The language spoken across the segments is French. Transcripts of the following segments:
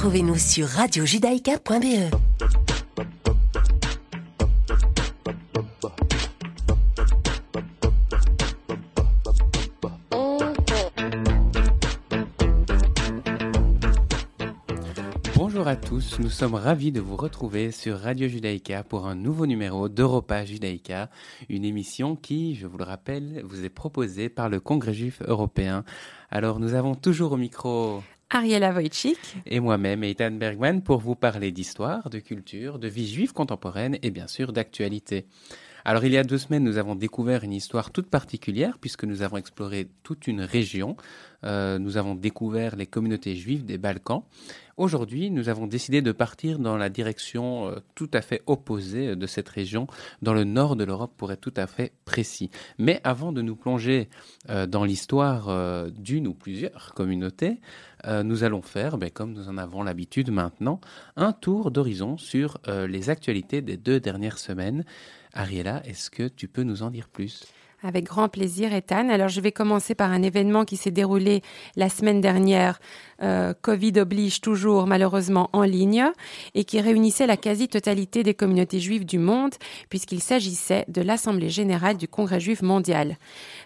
Retrouvez-nous sur radiojudaïka.be. Bonjour à tous, nous sommes ravis de vous retrouver sur Radio Judaïka pour un nouveau numéro d'Europa Judaïka, une émission qui, je vous le rappelle, vous est proposée par le Congrès juif européen. Alors nous avons toujours au micro Ariela Wojcik et moi-même, Ethan Bergman, pour vous parler d'histoire, de culture, de vie juive contemporaine et bien sûr d'actualité. Alors il y a deux semaines, nous avons découvert une histoire toute particulière puisque nous avons exploré toute une région. Euh, nous avons découvert les communautés juives des Balkans. Aujourd'hui, nous avons décidé de partir dans la direction euh, tout à fait opposée de cette région, dans le nord de l'Europe pour être tout à fait précis. Mais avant de nous plonger euh, dans l'histoire euh, d'une ou plusieurs communautés, euh, nous allons faire, ben, comme nous en avons l'habitude maintenant, un tour d'horizon sur euh, les actualités des deux dernières semaines. Ariela, est-ce que tu peux nous en dire plus? Avec grand plaisir, Ethan. Alors, je vais commencer par un événement qui s'est déroulé la semaine dernière. Euh, Covid oblige toujours, malheureusement, en ligne et qui réunissait la quasi-totalité des communautés juives du monde, puisqu'il s'agissait de l'Assemblée générale du Congrès juif mondial.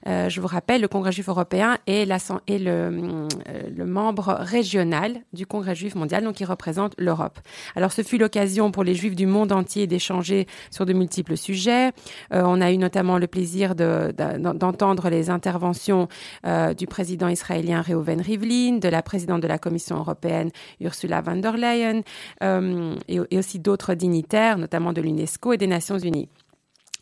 Euh, je vous rappelle, le Congrès juif européen est, euh, le membre régional du Congrès juif mondial, donc il représente l'Europe. Alors, ce fut l'occasion pour les juifs du monde entier d'échanger sur de multiples sujets. On a eu notamment le plaisir de, d'entendre les interventions du président israélien Reuven Rivlin, de la présidente de la Commission européenne Ursula von der Leyen euh, et, et aussi d'autres dignitaires, notamment de l'UNESCO et des Nations Unies.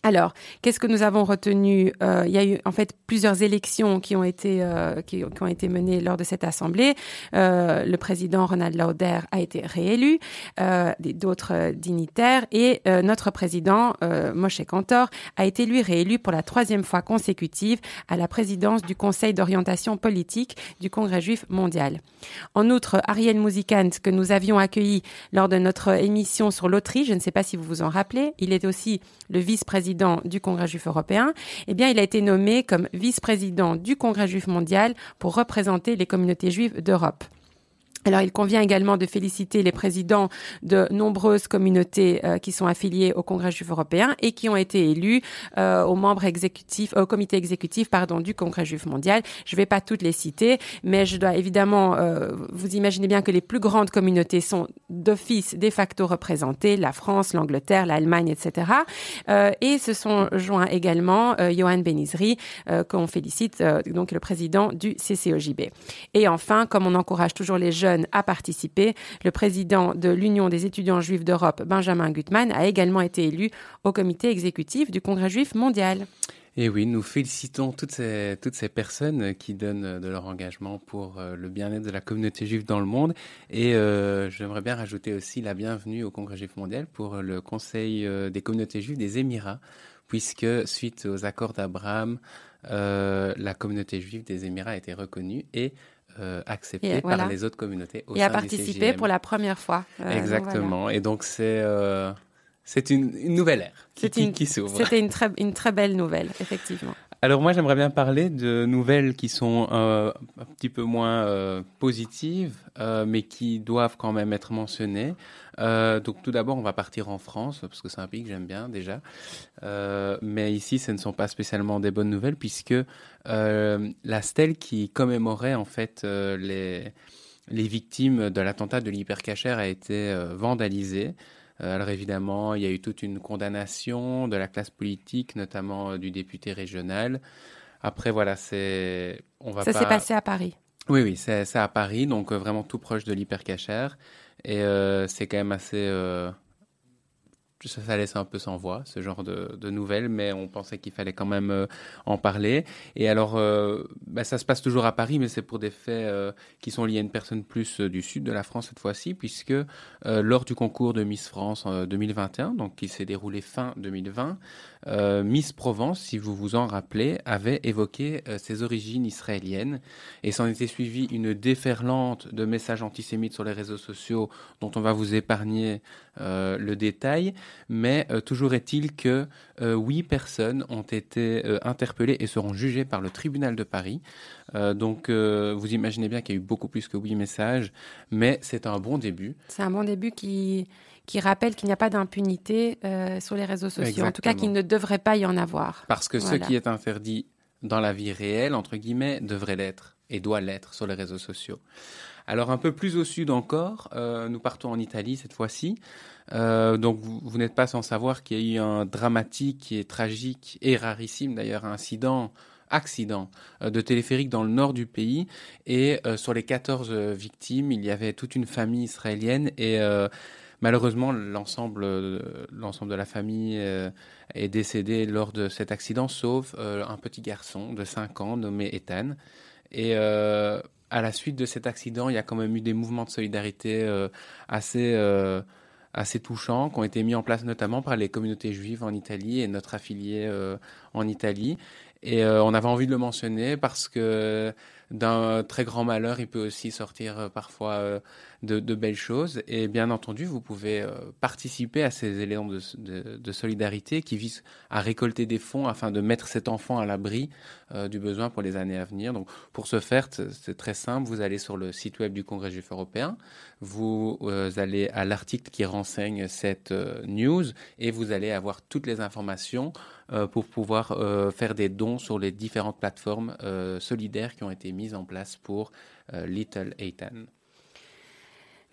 Alors, qu'est-ce que nous avons retenu euh, Il y a eu en fait plusieurs élections qui ont été euh, qui, ont été menées lors de cette assemblée. Euh, le président Ronald Lauder a été réélu, d'autres dignitaires et notre président Moshe Kantor a été lui réélu pour la troisième fois consécutive à la présidence du Conseil d'orientation politique du Congrès juif mondial. En outre, Ariel Mousikant, que nous avions accueilli lors de notre émission sur l'Autriche, je ne sais pas si vous vous en rappelez, il est aussi le vice-président du Congrès juif européen, eh bien, il a été nommé comme vice-président du Congrès juif mondial pour représenter les communautés juives d'Europe. Alors, il convient également de féliciter les présidents de nombreuses communautés euh, qui sont affiliées au Congrès juif européen et qui ont été élus euh, aux membres exécutifs, au comité exécutif, pardon, du Congrès juif mondial. Je ne vais pas toutes les citer, mais je dois évidemment, euh, vous imaginez bien que les plus grandes communautés sont d'office de facto représentées, la France, l'Angleterre, l'Allemagne, etc. Euh, et se sont joints également euh, Johan Benizri, euh, qu'on félicite, donc le président du CCOJB. Et enfin, comme on encourage toujours les jeunes à participer. Le président de l'Union des étudiants juifs d'Europe, Benjamin Gutmann, a également été élu au comité exécutif du Congrès juif mondial. Et oui, nous félicitons toutes ces, personnes qui donnent de leur engagement pour le bien-être de la communauté juive dans le monde. Et euh, j'aimerais bien rajouter aussi la bienvenue au Congrès juif mondial pour le Conseil des communautés juives des Émirats, puisque suite aux accords d'Abraham, euh, la communauté juive des Émirats a été reconnue et euh, accepté Et voilà. par les autres communautés au Et sein participé CJM. pour la première fois. Euh, donc Exactement. voilà. Et donc c'est euh, c'est une, une nouvelle ère qui, qui s'ouvre. C'était une très, une très belle nouvelle, effectivement. Alors moi j'aimerais bien parler de nouvelles qui sont euh, un petit peu moins euh, positives, euh, mais qui doivent quand même être mentionnées. Donc tout d'abord on va partir en France parce que c'est un pays que j'aime bien déjà. Mais ici ce ne sont pas spécialement des bonnes nouvelles puisque la stèle qui commémorait en fait les les victimes de l'attentat de l'hypercachère a été vandalisée. Euh, Alors évidemment, il y a eu toute une condamnation de la classe politique, notamment euh, du député régional. Après, voilà, c'est on va Ça pas. s'est passé à Paris. Oui, oui, c'est à Paris, donc euh, vraiment tout proche de l'hypercachère, et euh, c'est quand même assez. euh, ça, ça laisse un peu sans voix, ce genre de, nouvelles, mais on pensait qu'il fallait quand même euh, en parler. Et alors, euh, bah, ça se passe toujours à Paris, mais c'est pour des faits euh, qui sont liés à une personne plus du sud de la France cette fois-ci, puisque lors du concours de Miss France en 2021, donc qui s'est déroulé fin 2020, euh, Miss Provence, si vous vous en rappelez, avait évoqué euh, ses origines israéliennes, et s'en était suivi une déferlante de messages antisémites sur les réseaux sociaux, dont on va vous épargner euh, le détail. Mais toujours est-il que huit personnes ont été interpellées et seront jugées par le tribunal de Paris. donc, vous imaginez bien qu'il y a eu beaucoup plus que huit messages, mais c'est un bon début. C'est un bon début qui qui rappelle qu'il n'y a pas d'impunité euh, sur les réseaux sociaux. En tout cas, qu'il ne devrait pas y en avoir. Parce que ce qui est interdit dans la vie réelle, entre guillemets, devrait l'être et doit l'être sur les réseaux sociaux. Alors un peu plus au sud encore, euh, nous partons en Italie cette fois-ci. Euh, donc vous, n'êtes pas sans savoir qu'il y a eu un dramatique et tragique et rarissime d'ailleurs incident accident de téléphérique dans le nord du pays et sur les 14 victimes, il y avait toute une famille israélienne et Malheureusement, l'ensemble, l'ensemble de la famille euh, est décédé lors de cet accident, sauf euh, un petit garçon de 5 ans nommé Ethan. Et euh, à la suite de cet accident, il y a quand même eu des mouvements de solidarité assez assez touchants qui ont été mis en place notamment par les communautés juives en Italie et notre affilié en Italie. Et on avait envie de le mentionner parce que d'un très grand malheur, il peut aussi sortir parfois de, belles choses. Et bien entendu, vous pouvez euh, participer à ces éléments de, solidarité qui visent à récolter des fonds afin de mettre cet enfant à l'abri euh, du besoin pour les années à venir. Donc, pour ce faire, c'est très simple. Vous allez sur le site web du Congrès juif européen, vous euh, allez à l'article qui renseigne cette news et vous allez avoir toutes les informations pour pouvoir faire des dons sur les différentes plateformes solidaires qui ont été mises en place pour Little Ethan.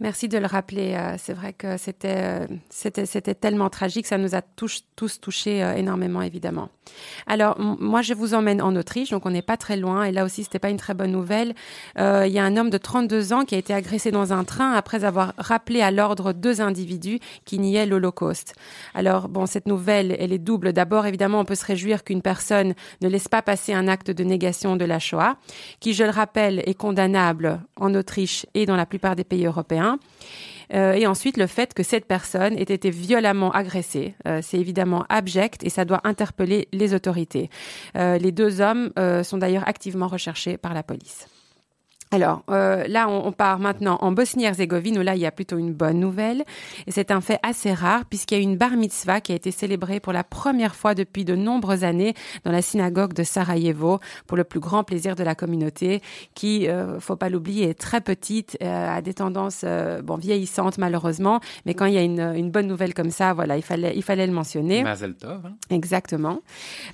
Merci de le rappeler. Euh, c'est vrai que c'était, euh, c'était, c'était tellement tragique. Ça nous a tous, tous touchés euh, énormément, évidemment. Alors, moi, je vous emmène en Autriche, donc on n'est pas très loin. Et là aussi, c'était pas une très bonne nouvelle. Il y a un homme de 32 ans qui a été agressé dans un train après avoir rappelé à l'ordre deux individus qui niaient l'Holocauste. Alors, bon, cette nouvelle, elle est double. D'abord, évidemment, on peut se réjouir qu'une personne ne laisse pas passer un acte de négation de la Shoah, qui, je le rappelle, est condamnable en Autriche et dans la plupart des pays européens. Euh, et ensuite, le fait que cette personne ait été violemment agressée, euh, c'est évidemment abject et ça doit interpeller les autorités. Euh, les deux hommes sont d'ailleurs activement recherchés par la police. Alors euh, là, on, part maintenant en Bosnie-Herzégovine où là, il y a plutôt une bonne nouvelle. Et c'est un fait assez rare puisqu'il y a une bar mitzvah qui a été célébrée pour la première fois depuis de nombreuses années dans la synagogue de Sarajevo pour le plus grand plaisir de la communauté qui, euh, faut pas l'oublier, est très petite, euh, a des tendances euh, bon vieillissantes malheureusement. Mais quand il y a une, une, bonne nouvelle comme ça, voilà, il fallait, il fallait le mentionner. Mazel tov. Hein. Exactement.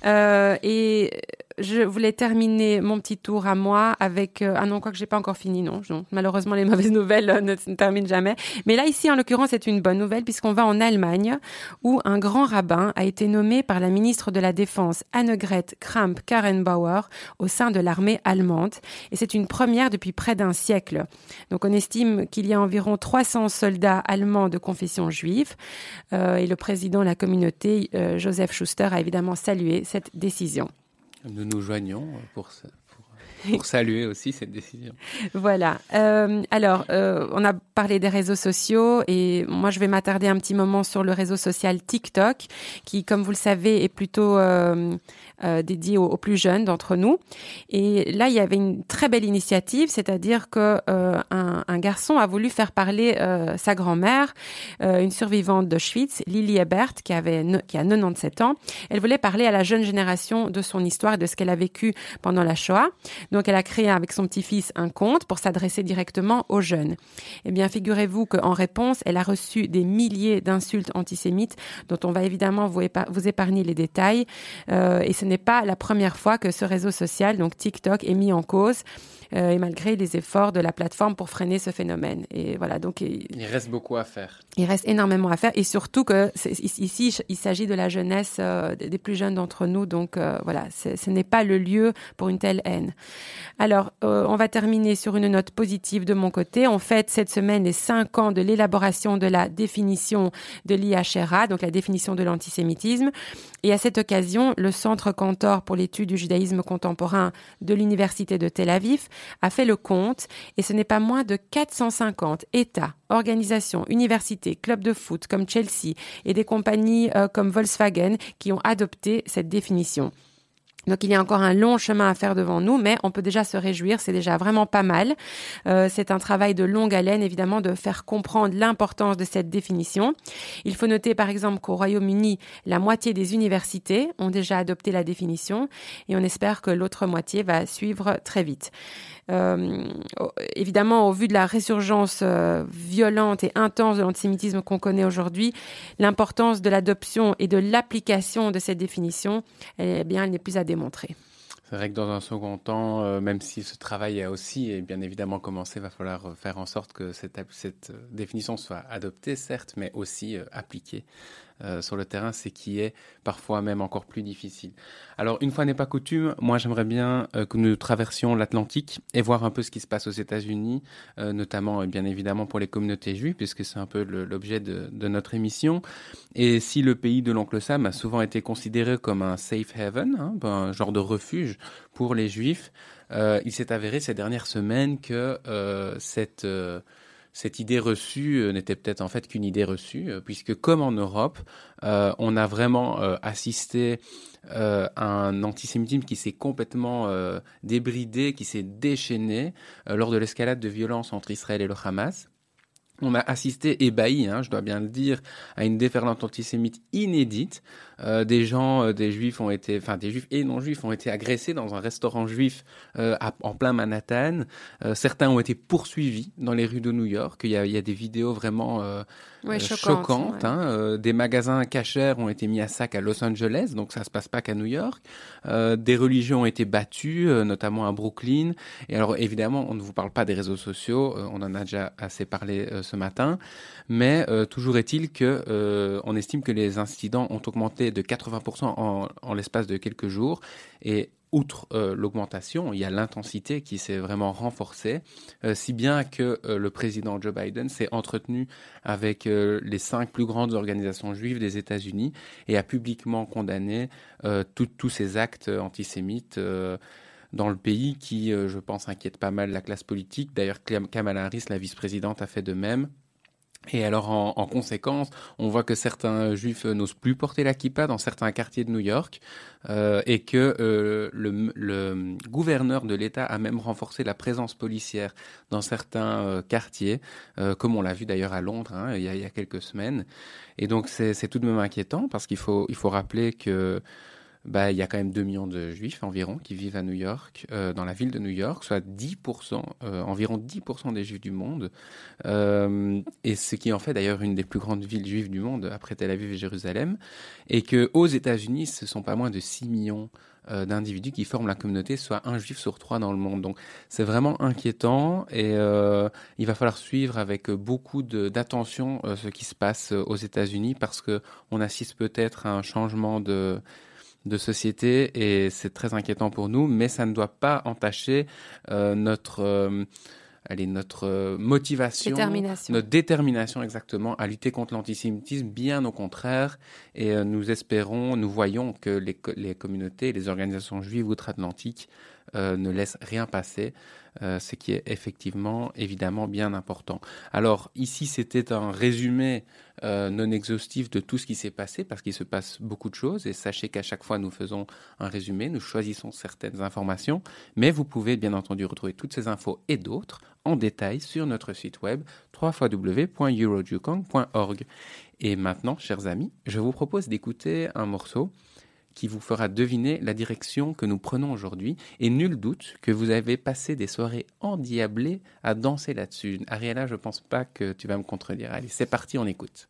Euh, et je voulais terminer mon petit tour à moi avec euh, ah non quoi que j'ai pas encore fini non, malheureusement les mauvaises nouvelles euh, ne, se terminent jamais. Mais là ici en l'occurrence c'est une bonne nouvelle puisqu'on va en Allemagne où un grand rabbin a été nommé par la ministre de la Défense Annegret Kramp-Karrenbauer au sein de l'armée allemande. Et c'est une première depuis près d'un siècle. Donc on estime qu'il y a environ 300 soldats allemands de confession juive. Euh, et le président de la communauté Joseph Schuster a évidemment salué cette décision. Nous nous joignons pour, pour, saluer aussi cette décision. Voilà. Euh, alors, euh, on a parlé des réseaux sociaux et moi, je vais m'attarder un petit moment sur le réseau social TikTok, qui, comme vous le savez, est plutôt euh, dédié aux, plus jeunes d'entre nous. Et là, il y avait une très belle initiative, c'est-à-dire que un, garçon a voulu faire parler sa grand-mère, une survivante d'Auschwitz, Lily Ebert, qui avait qui a 97 ans. Elle voulait parler à la jeune génération de son histoire et de ce qu'elle a vécu pendant la Shoah. Elle a créé avec son petit-fils un compte pour s'adresser directement aux jeunes. Eh bien, figurez-vous qu'en réponse, elle a reçu des milliers d'insultes antisémites dont on va évidemment vous, vous épargner les détails. Euh, et ce n'est pas la première fois que ce réseau social, donc TikTok, est mis en cause. Euh, et malgré les efforts de la plateforme pour freiner ce phénomène. Et voilà, donc il, reste beaucoup à faire. Il reste énormément à faire, et surtout que ici, il s'agit de la jeunesse euh, des plus jeunes d'entre nous, donc euh, voilà, ce n'est pas le lieu pour une telle haine. Alors, on va terminer sur une note positive de mon côté. On fête cette semaine les cinq ans de l'élaboration de la définition de l'IHRA, donc la définition de l'antisémitisme. Et à cette occasion, le Centre Cantor pour l'étude du judaïsme contemporain de l'Université de Tel Aviv a fait le compte et ce n'est pas moins de 450 États, organisations, universités, clubs de foot comme Chelsea et des compagnies euh, comme Volkswagen qui ont adopté cette définition. Donc il y a encore un long chemin à faire devant nous, mais on peut déjà se réjouir, c'est déjà vraiment pas mal. Euh, c'est un travail de longue haleine, évidemment, de faire comprendre l'importance de cette définition. Il faut noter par exemple qu'au Royaume-Uni, la moitié des universités ont déjà adopté la définition et on espère que l'autre moitié va suivre très vite. Euh, évidemment, au vu de la résurgence euh, violente et intense de l'antisémitisme qu'on connaît aujourd'hui, l'importance de l'adoption et de l'application de cette définition, eh bien, elle n'est plus à démontrer. C'est vrai que dans un second temps, euh, même si ce travail a aussi et bien évidemment commencé, il va falloir faire en sorte que cette, cette définition soit adoptée, certes, mais aussi appliquée euh, sur le terrain, c'est qui est parfois même encore plus difficile. Alors, une fois n'est pas coutume, moi j'aimerais bien euh, que nous traversions l'Atlantique et voir un peu ce qui se passe aux États-Unis, euh, notamment bien évidemment pour les communautés juives, puisque c'est un peu l'objet de, notre émission. Et si le pays de l'oncle Sam a souvent été considéré comme un safe haven, hein, un genre de refuge pour les juifs, il s'est avéré ces dernières semaines que cette cette idée reçue euh, n'était peut-être en fait qu'une idée reçue, euh, puisque comme en Europe, euh, on a vraiment assisté à un antisémitisme qui s'est complètement débridé, qui s'est déchaîné lors de l'escalade de violence entre Israël et le Hamas. On a assisté, ébahi, hein, je dois bien le dire, à une déferlante antisémite inédite. Des gens, des juifs ont été, enfin des juifs et non juifs ont été agressés dans un restaurant juif en plein Manhattan. certains ont été poursuivis dans les rues de New York. Il y a, il y a des vidéos vraiment ouais, euh, choquante. Hein, euh, des magasins cachers ont été mis à sac à Los Angeles, donc ça se passe pas qu'à New York. Euh, des religions ont été battues, notamment à Brooklyn. Et alors évidemment, on ne vous parle pas des réseaux sociaux, on en a déjà assez parlé ce matin, mais toujours est-il que on estime que les incidents ont augmenté de 80% en, l'espace de quelques jours. Et outre euh, l'augmentation, il y a l'intensité qui s'est vraiment renforcée, euh, si bien que euh, le président Joe Biden s'est entretenu avec les cinq plus grandes organisations juives des États-Unis et a publiquement condamné tous ces actes antisémites dans le pays qui, je pense, inquiète pas mal la classe politique. D'ailleurs, Kamala Harris, la vice-présidente, a fait de même. Et alors, en, conséquence, on voit que certains juifs n'osent plus porter la kippa dans certains quartiers de New York euh, et que euh, le, le, gouverneur de l'État a même renforcé la présence policière dans certains euh, quartiers, euh, comme on l'a vu d'ailleurs à Londres hein, il, y a, il, y a, quelques semaines. Et donc, c'est tout de même inquiétant parce qu'il faut, il faut rappeler que bah, il y a quand même 2 millions de juifs environ qui vivent à New York, euh, dans la ville de New York, soit 10%, euh, environ 10% des juifs du monde, euh, et ce qui en fait d'ailleurs une des plus grandes villes juives du monde après Tel Aviv et Jérusalem, et que aux États-Unis, ce sont pas moins de 6 millions d'individus qui forment la communauté, soit un juif sur trois dans le monde. Donc c'est vraiment inquiétant et il va falloir suivre avec beaucoup d'attention ce qui se passe aux États-Unis parce que on assiste peut-être à un changement de de société et c'est très inquiétant pour nous, mais ça ne doit pas entacher euh, notre euh, allez, notre euh, motivation, détermination. notre détermination exactement à lutter contre l'antisémitisme, bien au contraire. Et nous espérons, nous voyons que les, les communautés, les organisations juives outre-Atlantique euh, ne laissent rien passer. Euh, ce qui est effectivement évidemment bien important. Alors ici, c'était un résumé euh, non exhaustif de tout ce qui s'est passé, parce qu'il se passe beaucoup de choses, et sachez qu'à chaque fois, nous faisons un résumé, nous choisissons certaines informations, mais vous pouvez bien entendu retrouver toutes ces infos et d'autres en détail sur notre site web www.eurojukong.org. Et maintenant, chers amis, je vous propose d'écouter un morceau qui vous fera deviner la direction que nous prenons aujourd'hui. Et nul doute que vous avez passé des soirées endiablées à danser là-dessus. Ariella, je ne pense pas que tu vas me contredire. Allez, c'est parti, on écoute.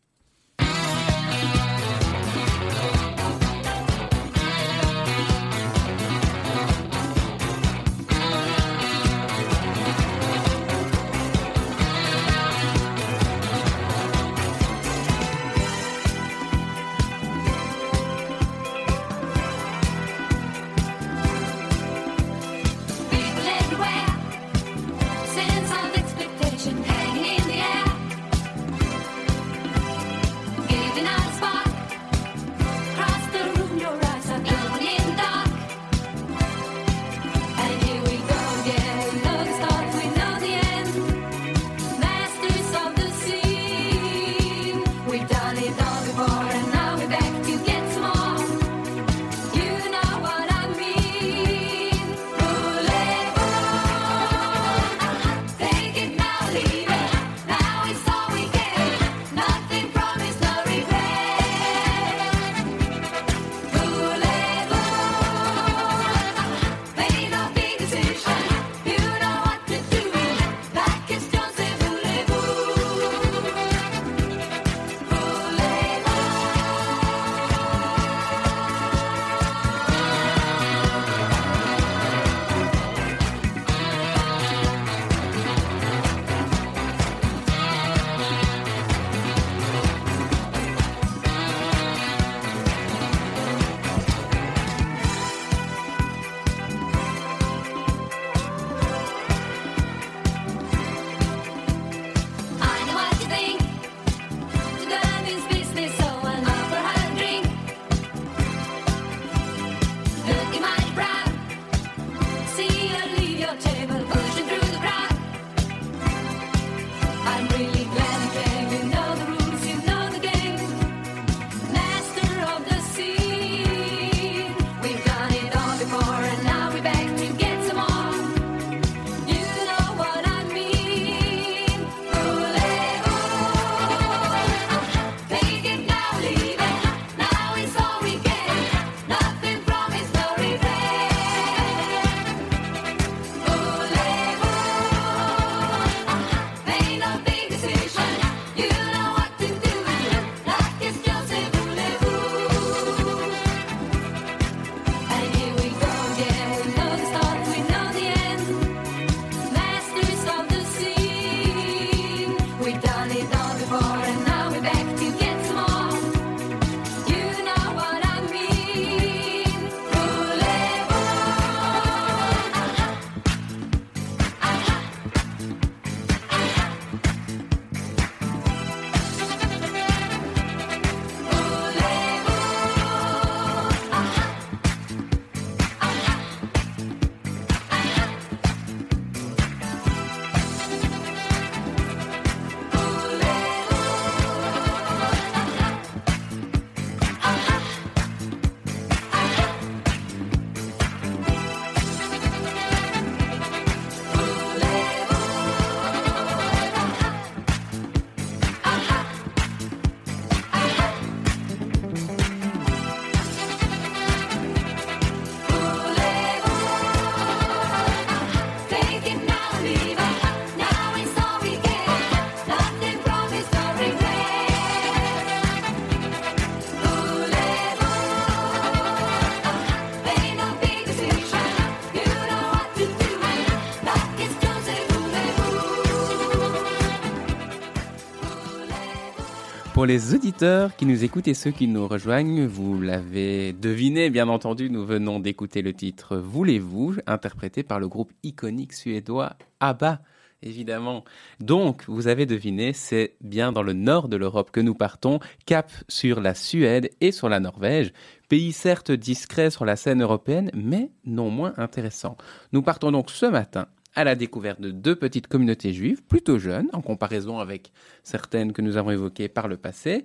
Les auditeurs qui nous écoutent et ceux qui nous rejoignent, vous l'avez deviné, bien entendu, nous venons d'écouter le titre Voulez-vous, interprété par le groupe iconique suédois ABBA évidemment. Donc, vous avez deviné, c'est bien dans le nord de l'Europe que nous partons, cap sur la Suède et sur la Norvège, pays certes discret sur la scène européenne, mais non moins intéressant. Nous partons donc ce matin à la découverte de deux petites communautés juives, plutôt jeunes, en comparaison avec certaines que nous avons évoquées par le passé,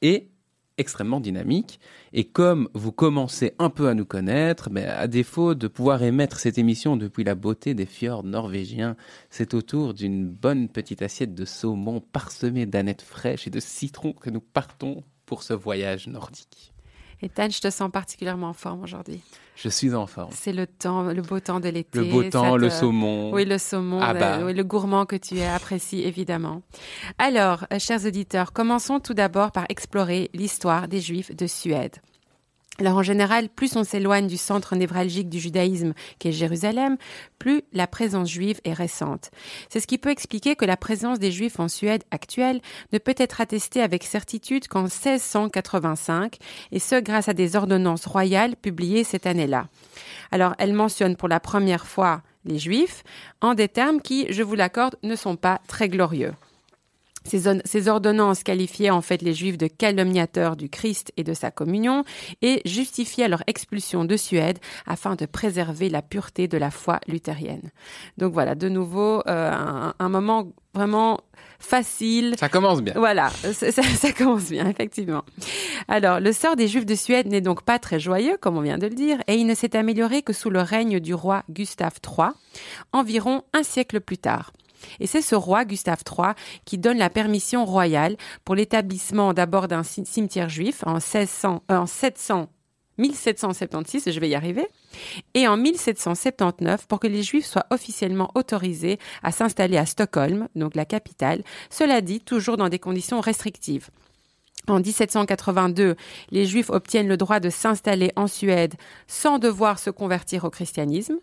et extrêmement dynamiques. Et comme vous commencez un peu à nous connaître, mais à défaut de pouvoir émettre cette émission depuis la beauté des fjords norvégiens, c'est autour d'une bonne petite assiette de saumon parsemée d'anettes fraîches et de citron que nous partons pour ce voyage nordique. Et je te sens particulièrement en forme aujourd'hui. Je suis en forme. C'est le temps, le beau temps de l'été. Le beau temps, le saumon. Oui, le saumon, ah bah. le, le gourmand que tu apprécies évidemment. Alors, euh, chers auditeurs, commençons tout d'abord par explorer l'histoire des Juifs de Suède. Alors en général, plus on s'éloigne du centre névralgique du judaïsme qu'est Jérusalem, plus la présence juive est récente. C'est ce qui peut expliquer que la présence des juifs en Suède actuelle ne peut être attestée avec certitude qu'en 1685, et ce grâce à des ordonnances royales publiées cette année-là. Alors elle mentionne pour la première fois les juifs en des termes qui, je vous l'accorde, ne sont pas très glorieux. Ces, ordonnances qualifiaient en fait les Juifs de calomniateurs du Christ et de sa communion et justifiaient leur expulsion de Suède afin de préserver la pureté de la foi luthérienne. Donc voilà, de nouveau, euh, un, moment vraiment facile. Ça commence bien. Voilà, ça, ça, commence bien, effectivement. Alors, le sort des Juifs de Suède n'est donc pas très joyeux, comme on vient de le dire, et il ne s'est amélioré que sous le règne du roi Gustave III, environ un siècle plus tard. Et c'est ce roi, Gustave III, qui donne la permission royale pour l'établissement d'abord d'un cimetière juif en, 1600, euh, en 700 1776, je vais y arriver, et en 1779 pour que les Juifs soient officiellement autorisés à s'installer à Stockholm, donc la capitale, cela dit toujours dans des conditions restrictives. En 1782, les Juifs obtiennent le droit de s'installer en Suède sans devoir se convertir au christianisme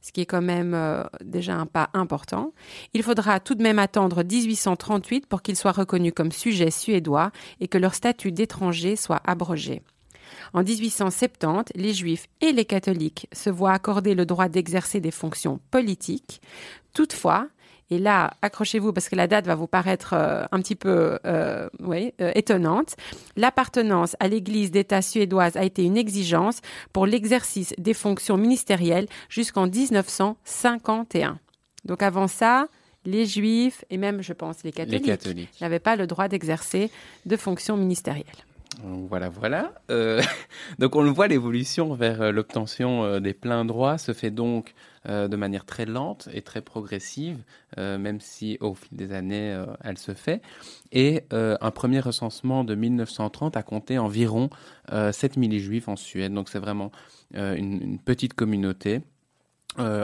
ce qui est quand même euh, déjà un pas important. Il faudra tout de même attendre 1838 pour qu'ils soient reconnus comme sujets suédois et que leur statut d'étranger soit abrogé. En 1870, les juifs et les catholiques se voient accorder le droit d'exercer des fonctions politiques. Toutefois, et là, accrochez-vous parce que la date va vous paraître euh, un petit peu euh, oui, euh, étonnante. L'appartenance à l'Église d'État suédoise a été une exigence pour l'exercice des fonctions ministérielles jusqu'en 1951. Donc avant ça, les juifs et même, je pense, les catholiques, n'avaient pas le droit d'exercer de fonctions ministérielles. Voilà, voilà. donc on le voit, l'évolution vers l'obtention des pleins droits se fait donc euh, de manière très lente et très progressive, euh, même si au fil des années, euh, elle se fait. Et un premier recensement de 1930 a compté environ 7000 juifs en Suède. Donc c'est vraiment une, petite communauté.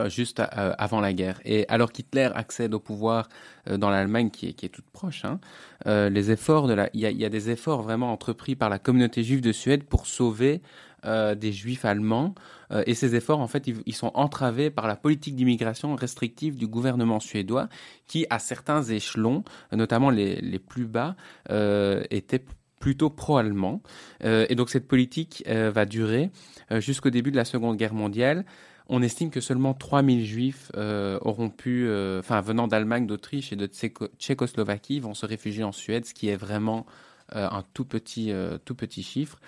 juste avant la guerre. Et alors qu'Hitler accède au pouvoir dans l'Allemagne, qui est, toute proche, hein, les efforts il y, a, des efforts vraiment entrepris par la communauté juive de Suède pour sauver euh, des juifs allemands. Euh, et ces efforts, en fait, ils, sont entravés par la politique d'immigration restrictive du gouvernement suédois, qui, à certains échelons, notamment les, les plus bas, euh, était plutôt pro-allemand. et donc cette politique va durer jusqu'au début de la Seconde Guerre mondiale. On estime que seulement 3000 juifs auront pu, enfin venant d'Allemagne, d'Autriche et de Tchécoslovaquie, vont se réfugier en Suède, ce qui est vraiment un tout petit, euh, tout petit chiffre.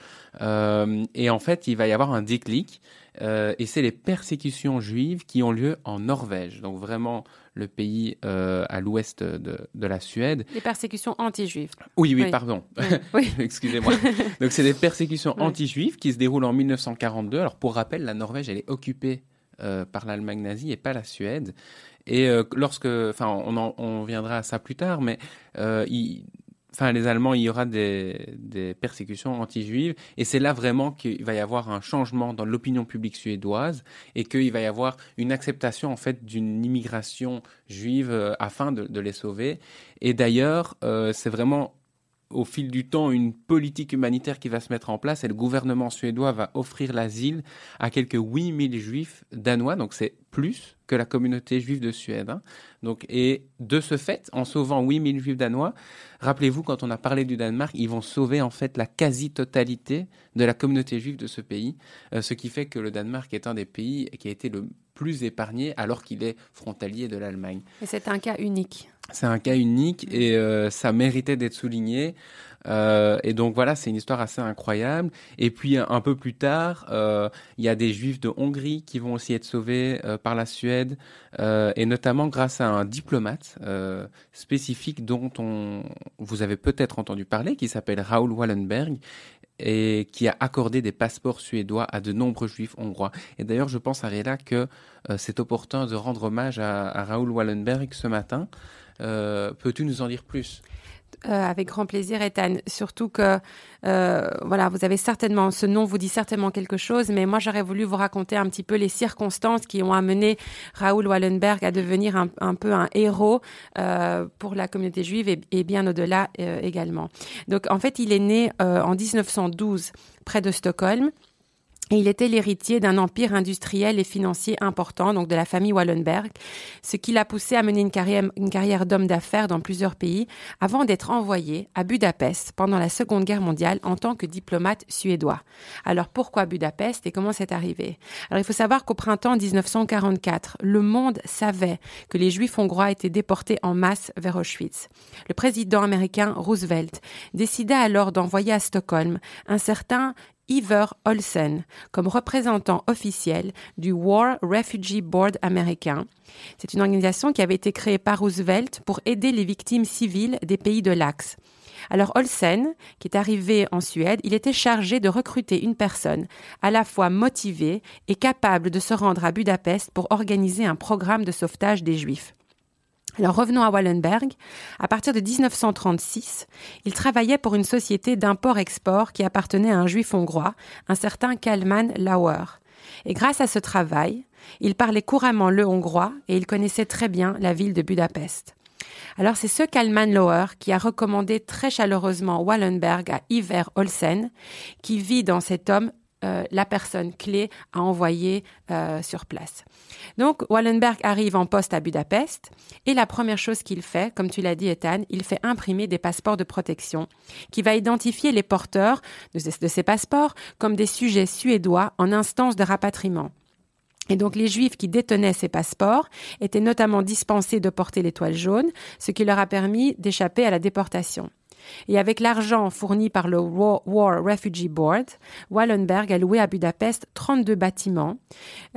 Euh, et en fait, il va y avoir un déclic, et c'est les persécutions juives qui ont lieu en Norvège, donc vraiment le pays à l'ouest de, de, la Suède. Les persécutions anti-juives. Oui, oui, pardon. Excusez-moi. donc c'est des persécutions anti-juives qui se déroulent en 1942. Alors pour rappel, la Norvège, elle est occupée par l'Allemagne nazie et pas la Suède. Et lorsque, enfin, on, on, viendra à ça plus tard, mais il, enfin les Allemands, il y aura des, persécutions anti-juives, et c'est là vraiment qu'il va y avoir un changement dans l'opinion publique suédoise, et qu'il va y avoir une acceptation en fait d'une immigration juive euh, afin de, de, les sauver. Et d'ailleurs, euh, c'est vraiment au fil du temps une politique humanitaire qui va se mettre en place et le gouvernement suédois va offrir l'asile à quelques 8000 juifs danois. Donc c'est plus que la communauté juive de Suède. Hein. Donc, et de ce fait, en sauvant 8000 juifs danois, rappelez-vous, quand on a parlé du Danemark, ils vont sauver en fait la quasi-totalité de la communauté juive de ce pays, euh, ce qui fait que le Danemark est un des pays qui a été le plus épargné alors qu'il est frontalier de l'Allemagne. Et c'est un cas unique. C'est un cas unique et euh, ça méritait d'être souligné. Euh, et donc voilà, c'est une histoire assez incroyable. Et puis un peu plus tard, euh, il y a des Juifs de Hongrie qui vont aussi être sauvés par la Suède, et notamment grâce à un diplomate spécifique dont on, vous avez peut-être entendu parler, qui s'appelle Raoul Wallenberg et qui a accordé des passeports suédois à de nombreux juifs hongrois. Et d'ailleurs, je pense, Ariela, que c'est opportun de rendre hommage à, à Raoul Wallenberg ce matin. Euh, peux-tu nous en dire plus? Euh, avec grand plaisir, Ethan. Surtout que, euh, voilà, vous avez certainement, ce nom vous dit certainement quelque chose, mais moi j'aurais voulu vous raconter un petit peu les circonstances qui ont amené Raoul Wallenberg à devenir un, peu un héros pour la communauté juive et, et bien au-delà également. Donc en fait, il est né en 1912 près de Stockholm. Il était l'héritier d'un empire industriel et financier important, donc de la famille Wallenberg, ce qui l'a poussé à mener une carrière, une carrière d'homme d'affaires dans plusieurs pays avant d'être envoyé à Budapest pendant la Seconde Guerre mondiale en tant que diplomate suédois. Alors pourquoi Budapest et comment c'est arrivé? Alors il faut savoir qu'au printemps 1944, le monde savait que les juifs hongrois étaient déportés en masse vers Auschwitz. Le président américain Roosevelt décida alors d'envoyer à Stockholm un certain Iver Olsen comme représentant officiel du War Refugee Board américain. C'est une organisation qui avait été créée par Roosevelt pour aider les victimes civiles des pays de l'Axe. Alors Olsen, qui est arrivé en Suède, il était chargé de recruter une personne à la fois motivée et capable de se rendre à Budapest pour organiser un programme de sauvetage des Juifs. Alors revenons à Wallenberg. À partir de 1936, il travaillait pour une société d'import-export qui appartenait à un juif hongrois, un certain Kalman Lauer. Et grâce à ce travail, il parlait couramment le hongrois et il connaissait très bien la ville de Budapest. Alors c'est ce Kalman Lauer qui a recommandé très chaleureusement Wallenberg à Iver Olsen, qui vit dans cet homme euh, la personne clé à envoyer euh, sur place. Donc Wallenberg arrive en poste à Budapest et la première chose qu'il fait, comme tu l'as dit Ethan, il fait imprimer des passeports de protection qui va identifier les porteurs de ces passeports comme des sujets suédois en instance de rapatriement. Et donc les Juifs qui détenaient ces passeports étaient notamment dispensés de porter l'étoile jaune, ce qui leur a permis d'échapper à la déportation. Et avec l'argent fourni par le War, Refugee Board, Wallenberg a loué à Budapest 32 bâtiments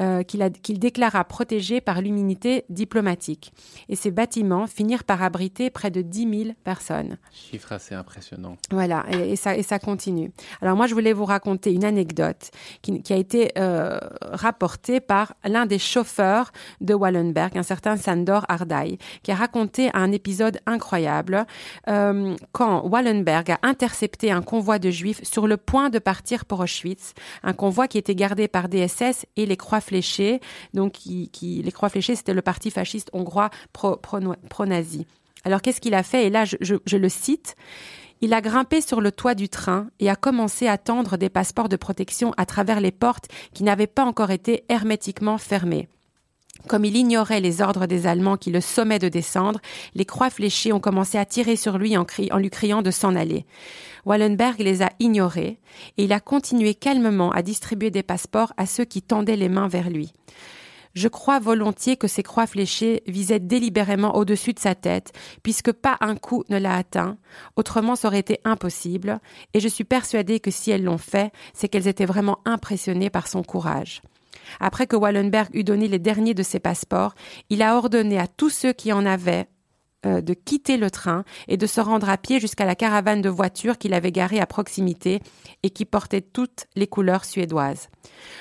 euh, qu'il déclara protégés par l'immunité diplomatique. Et ces bâtiments finirent par abriter près de 10 000 personnes. Chiffre assez impressionnant. Voilà, et, ça, et ça continue. Alors moi, je voulais vous raconter une anecdote qui, a été euh, rapportée par l'un des chauffeurs de Wallenberg, un certain Sandor Ardai, qui a raconté un épisode incroyable euh, quand Wallenberg a intercepté un convoi de juifs sur le point de partir pour Auschwitz, un convoi qui était gardé par DSS et les Croix Fléchées. Donc, qui, les Croix Fléchées, c'était le parti fasciste hongrois pro-nazi. Alors, qu'est-ce qu'il a fait? Et là, je le cite. Il a grimpé sur le toit du train et a commencé à tendre des passeports de protection à travers les portes qui n'avaient pas encore été hermétiquement fermées. Comme il ignorait les ordres des Allemands qui le sommaient de descendre, les croix fléchées ont commencé à tirer sur lui en, lui criant de s'en aller. Wallenberg les a ignorés et il a continué calmement à distribuer des passeports à ceux qui tendaient les mains vers lui. Je crois volontiers que ces croix fléchées visaient délibérément au-dessus de sa tête, puisque pas un coup ne l'a atteint, autrement ça aurait été impossible, et je suis persuadée que si elles l'ont fait, c'est qu'elles étaient vraiment impressionnées par son courage. Après que Wallenberg eut donné les derniers de ses passeports, il a ordonné à tous ceux qui en avaient euh, de quitter le train et de se rendre à pied jusqu'à la caravane de voitures qu'il avait garée à proximité et qui portait toutes les couleurs suédoises.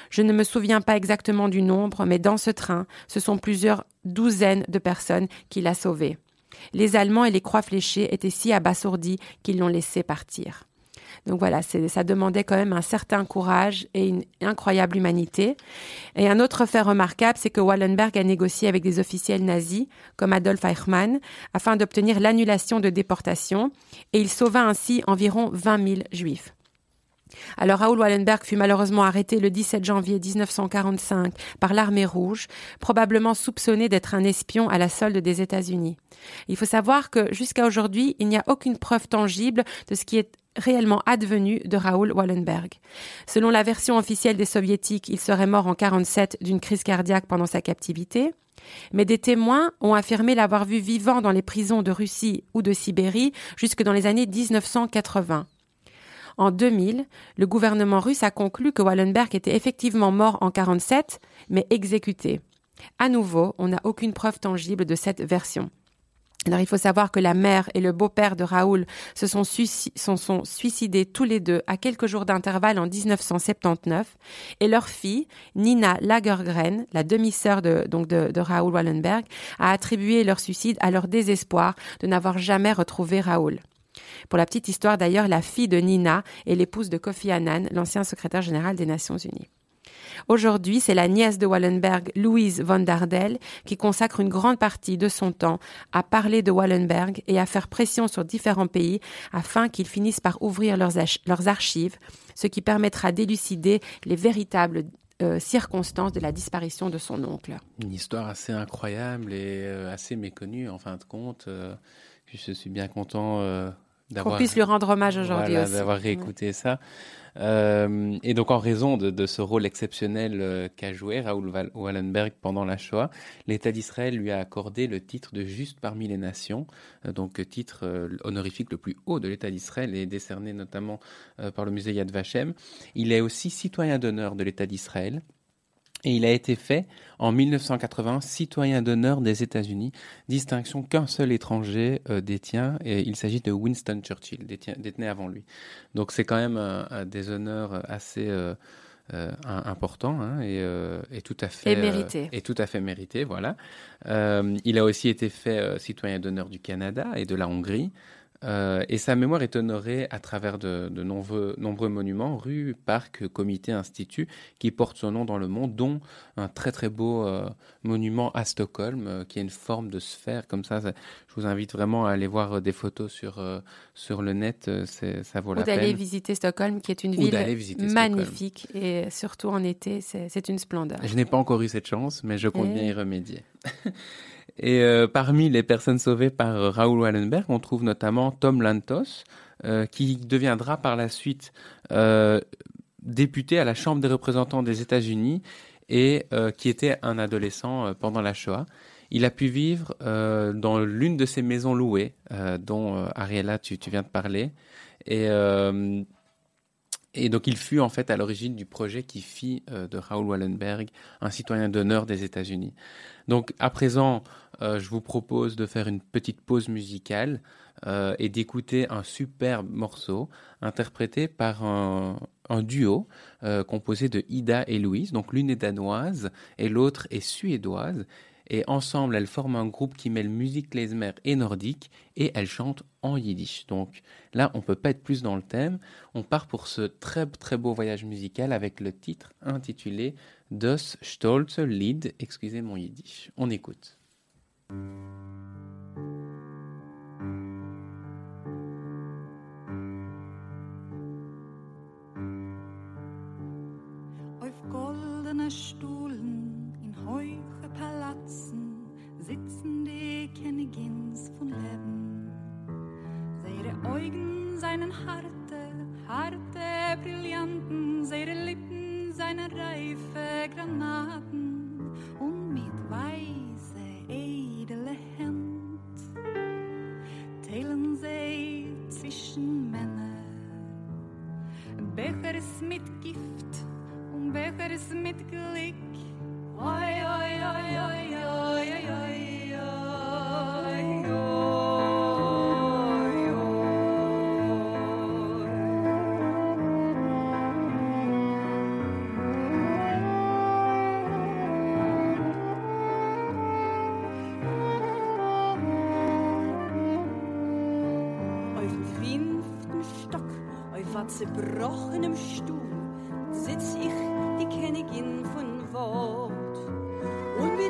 Je ne me souviens pas exactement du nombre, mais dans ce train, ce sont plusieurs douzaines de personnes qu'il a sauvées. Les Allemands et les croix fléchées étaient si abasourdis qu'ils l'ont laissé partir. Donc voilà, ça demandait quand même un certain courage et une incroyable humanité. Et un autre fait remarquable, c'est que Wallenberg a négocié avec des officiels nazis, comme Adolf Eichmann, afin d'obtenir l'annulation de déportation, et il sauva ainsi environ 20 000 juifs. Alors Raoul Wallenberg fut malheureusement arrêté le 17 janvier 1945 par l'armée rouge, probablement soupçonné d'être un espion à la solde des États-Unis. Il faut savoir que jusqu'à aujourd'hui, il n'y a aucune preuve tangible de ce qui est réellement advenu de Raoul Wallenberg. Selon la version officielle des soviétiques, il serait mort en 47 d'une crise cardiaque pendant sa captivité. Mais des témoins ont affirmé l'avoir vu vivant dans les prisons de Russie ou de Sibérie jusque dans les années 1980. En 2000, le gouvernement russe a conclu que Wallenberg était effectivement mort en 47, mais exécuté. À nouveau, on n'a aucune preuve tangible de cette version. Alors il faut savoir que la mère et le beau-père de Raoul se sont, suicidés tous les deux à quelques jours d'intervalle en 1979 et leur fille, Nina Lagergren, la demi-sœur de, Raoul Wallenberg, a attribué leur suicide à leur désespoir de n'avoir jamais retrouvé Raoul. Pour la petite histoire d'ailleurs, la fille de Nina est l'épouse de Kofi Annan, l'ancien secrétaire général des Nations Unies. Aujourd'hui, c'est la nièce de Wallenberg, Louise von Dardel, qui consacre une grande partie de son temps à parler de Wallenberg et à faire pression sur différents pays afin qu'ils finissent par ouvrir leurs, archives, ce qui permettra d'élucider les véritables euh, circonstances de la disparition de son oncle. Une histoire assez incroyable et euh, assez méconnue en fin de compte. Euh, je suis bien content. Qu'on puisse lui rendre hommage aujourd'hui aussi. D'avoir réécouté ça. Euh, et donc, en raison de, ce rôle exceptionnel euh, qu'a joué Raoul Wallenberg pendant la Shoah, l'État d'Israël lui a accordé le titre de juste parmi les nations, euh, donc titre honorifique le plus haut de l'État d'Israël et décerné notamment par le musée Yad Vashem. Il est aussi citoyen d'honneur de l'État d'Israël. Et il a été fait en 1980 citoyen d'honneur des États-Unis, distinction qu'un seul étranger euh, détient, et il s'agit de Winston Churchill, détenu avant lui. Donc c'est quand même des honneurs assez euh, euh, importants hein, et, tout à fait et mérité. et tout à fait mérité, voilà. il a aussi été fait citoyen d'honneur du Canada et de la Hongrie. Euh, et sa mémoire est honorée à travers de, nombreux, nombreux, monuments, rues, parcs, comités, instituts, qui portent son nom dans le monde, dont un très très beau euh, monument à Stockholm, euh, qui est une forme de sphère. Comme ça, je vous invite vraiment à aller voir des photos sur, sur le net, ça vaut la peine. Ou d'aller visiter Stockholm, qui est une ville magnifique, et surtout en été, c'est une splendeur. Je n'ai pas encore eu cette chance, mais je compte bien y remédier. Et euh, parmi les personnes sauvées par euh, Raoul Wallenberg, on trouve notamment Tom Lantos, euh, qui deviendra par la suite député à la Chambre des représentants des États-Unis et qui était un adolescent pendant la Shoah. Il a pu vivre dans l'une de ces maisons louées dont Ariella tu, tu, viens de parler. Et et donc il fut en fait à l'origine du projet qui fit euh, de Raoul Wallenberg un citoyen d'honneur des États-Unis. Donc à présent, euh, je vous propose de faire une petite pause musicale euh, et d'écouter un superbe morceau interprété par un, un duo composé de Ida et Louise. Donc l'une est danoise et l'autre est suédoise. Et ensemble, elles forment un groupe qui mêle musique klezmer et nordique et elles chantent en yiddish. Donc là, on peut pas être plus dans le thème. On part pour ce très très beau voyage musical avec le titre intitulé Das Stolze Lied. Excusez mon yiddish. On écoute. Sitzen die Königins von Leben. Seine Augen, seinen harte, harte Brillanten, seine Lippen, seine reife Granaten und mit weiße, edle Händ teilen sie zwischen Männer. Becher ist mit Gift und Becher ist mit Glück. Zerbrochenem Stuhl sitz ich die Königin von Wort.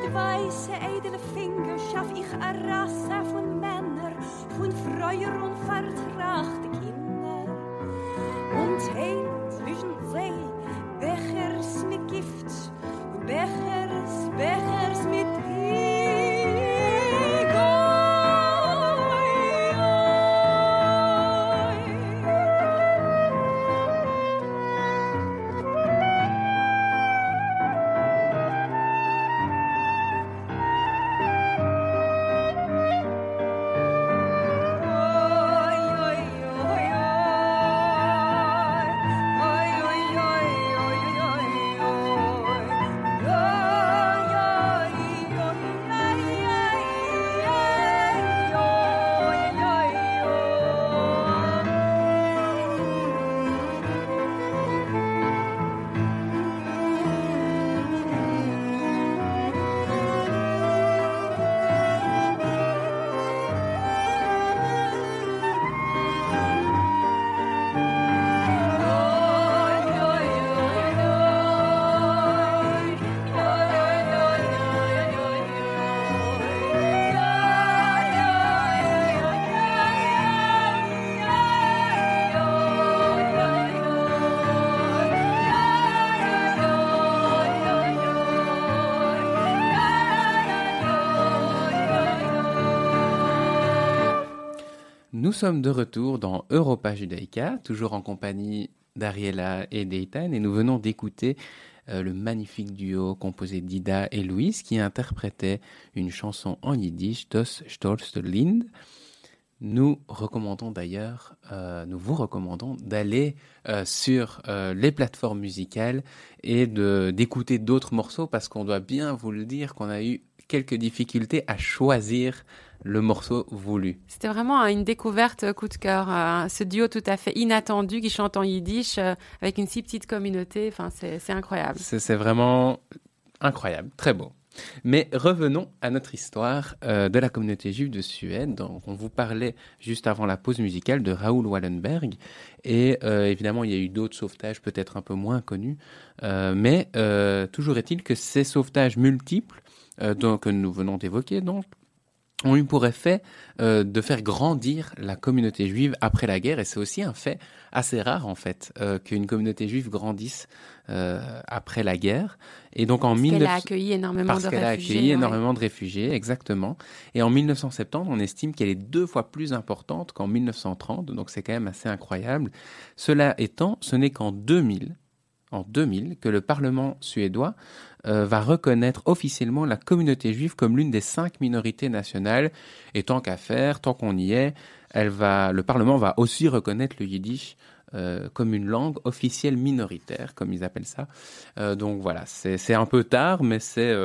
Mit weiße edle Finger schaff ich a Rasse von Männer, von Freuer und vertrachte sommes de retour dans Europa Judaica, toujours en compagnie d'Ariela et d'Eitan, et nous venons d'écouter euh, le magnifique duo composé d'Ida et Louise qui interprétait une chanson en yiddish, Das Stolz Lind. Nous recommandons d'ailleurs, euh, nous vous recommandons d'aller euh, sur les plateformes musicales et d'écouter d'autres morceaux parce qu'on doit bien vous le dire qu'on a eu quelques difficultés à choisir le morceau voulu. C'était vraiment une découverte coup de cœur, euh, ce duo tout à fait inattendu qui chante en yiddish euh, avec une si petite communauté. Enfin, c'est incroyable. C'est vraiment incroyable, très beau. Mais revenons à notre histoire euh, de la communauté juive de Suède. Donc, on vous parlait juste avant la pause musicale de Raoul Wallenberg. Et euh, évidemment, il y a eu d'autres sauvetages peut-être un peu moins connus. Euh, mais euh, toujours est-il que ces sauvetages multiples euh, donc, que nous venons d'évoquer, donc, ont eu pour effet euh, de faire grandir la communauté juive après la guerre. Et c'est aussi un fait assez rare, en fait, euh, qu'une communauté juive grandisse euh, après la guerre. Et donc en Parce 19... qu'elle a accueilli énormément Parce de qu'elle a réfugiés. accueilli ouais. énormément de réfugiés, exactement. Et en 1970, on estime qu'elle est deux fois plus importante qu'en 1930, donc c'est quand même assez incroyable. Cela étant, ce n'est qu'en 2000, en 2000, que le Parlement suédois euh, va reconnaître officiellement la communauté juive comme l'une des cinq minorités nationales. Et tant qu'à faire, tant qu'on y est, le Parlement va aussi reconnaître le yiddish euh, comme une langue officielle minoritaire, comme ils appellent ça. Euh, donc voilà, c'est un peu tard, mais c'est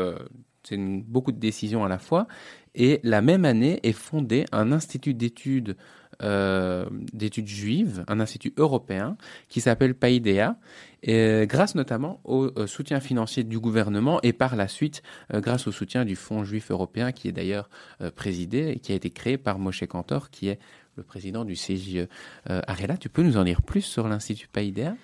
beaucoup de décisions à la fois. Et la même année est fondé un institut d'études euh, d'études juives, un institut européen qui s'appelle Paideia, et grâce notamment au euh, soutien financier du gouvernement et par la suite euh, grâce au soutien du Fonds juif européen qui est d'ailleurs euh, présidé et qui a été créé par Moshe Kantor qui est le président du CJE. Euh, Ariela, tu peux nous en dire plus sur l'Institut Paideia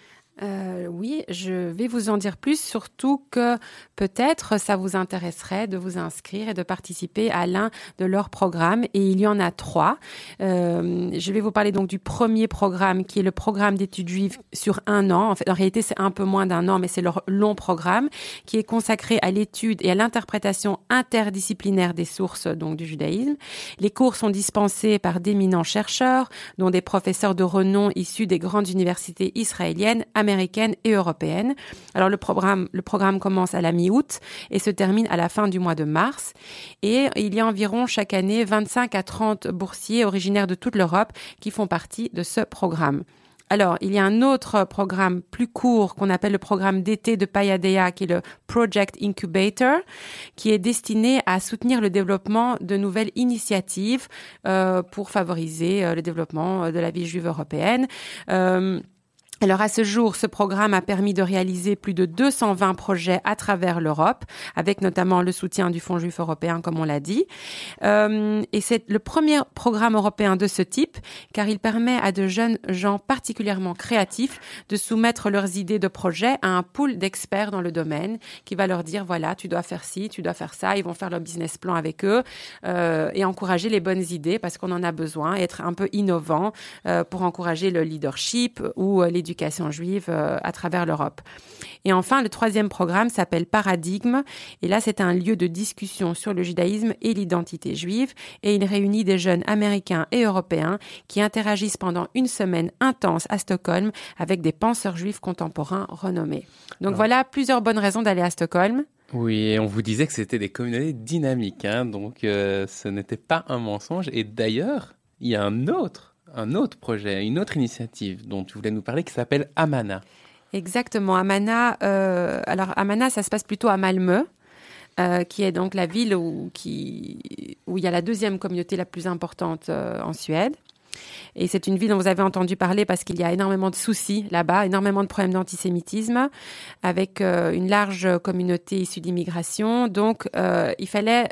Euh, oui, je vais vous en dire plus, surtout que peut-être ça vous intéresserait de vous inscrire et de participer à l'un de leurs programmes. Et il y en a trois. Euh, je vais vous parler donc du premier programme qui est le programme d'études juives sur un an. En fait, en réalité, c'est un peu moins d'un an, mais c'est leur long programme qui est consacré à l'étude et à l'interprétation interdisciplinaire des sources donc du judaïsme. Les cours sont dispensés par d'éminents chercheurs, dont des professeurs de renom issus des grandes universités israéliennes, et européennes. Alors le programme, commence à la mi-août et se termine à la fin du mois de mars. Et il y a environ chaque année 25 à 30 boursiers originaires de toute l'Europe qui font partie de ce programme. Alors, il y a un autre programme plus court qu'on appelle le programme d'été de Payadea, qui est le Project Incubator, qui est destiné à soutenir le développement de nouvelles initiatives euh, pour favoriser euh, le développement euh, de la vie juive européenne. Alors à ce jour, ce programme a permis de réaliser plus de 220 projets à travers l'Europe, avec notamment le soutien du Fonds juif européen, comme on l'a dit. Euh, et c'est le premier programme européen de ce type, car il permet à de jeunes gens particulièrement créatifs de soumettre leurs idées de projet à un pool d'experts dans le domaine, qui va leur dire voilà, tu dois faire ci, tu dois faire ça. Ils vont faire leur business plan avec eux euh, et encourager les bonnes idées parce qu'on en a besoin, être un peu innovant euh, pour encourager le leadership ou euh, l'éducation juive euh, à travers l'Europe. Et enfin, le troisième programme s'appelle Paradigme. Et là, c'est un lieu de discussion sur le judaïsme et l'identité juive. Et il réunit des jeunes américains et européens qui interagissent pendant une semaine intense à Stockholm avec des penseurs juifs contemporains renommés. Donc Alors- voilà plusieurs bonnes raisons d'aller à Stockholm. Oui, et on vous disait que c'était des communautés dynamiques, hein, donc euh, ce n'était pas un mensonge. Et d'ailleurs, il y a un autre, un autre projet, une autre initiative dont tu voulais nous parler qui s'appelle Amana. Exactement. Amana, euh, alors Amana, ça se passe plutôt à Malmö. euh, qui est donc la ville où, qui, il y a la deuxième communauté la plus importante euh, en Suède. Et c'est une ville dont vous avez entendu parler parce qu'il y a énormément de soucis là-bas, énormément de problèmes d'antisémitisme, avec une large communauté issue d'immigration. Donc, il fallait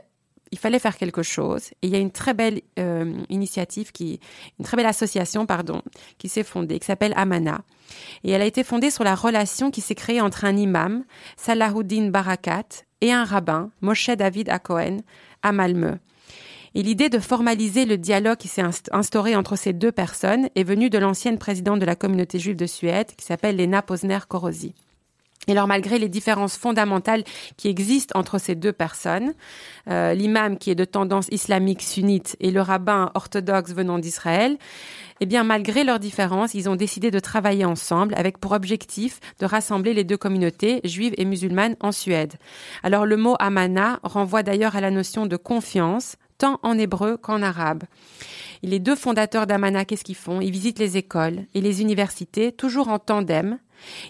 il fallait faire quelque chose. Et il y a une très belle euh, initiative, qui, une très belle association, pardon, qui s'est fondée, qui s'appelle Amana. Et elle a été fondée sur la relation qui s'est créée entre un imam, Salahuddin Barakat, et un rabbin, Moshe David Akohen, à Malmö. Et l'idée de formaliser le dialogue qui s'est inst- instauré entre ces deux personnes est venue de l'ancienne présidente de la communauté juive de Suède, qui s'appelle Lena Posner-Korosi. Et alors malgré les différences fondamentales qui existent entre ces deux personnes, euh, l'imam qui est de tendance islamique sunnite et le rabbin orthodoxe venant d'Israël, eh bien malgré leurs différences, ils ont décidé de travailler ensemble avec pour objectif de rassembler les deux communautés juives et musulmanes en Suède. Alors le mot amana renvoie d'ailleurs à la notion de confiance, tant en hébreu qu'en arabe. Les deux fondateurs d'Amana, qu'est-ce qu'ils font? Ils visitent les écoles et les universités, toujours en tandem,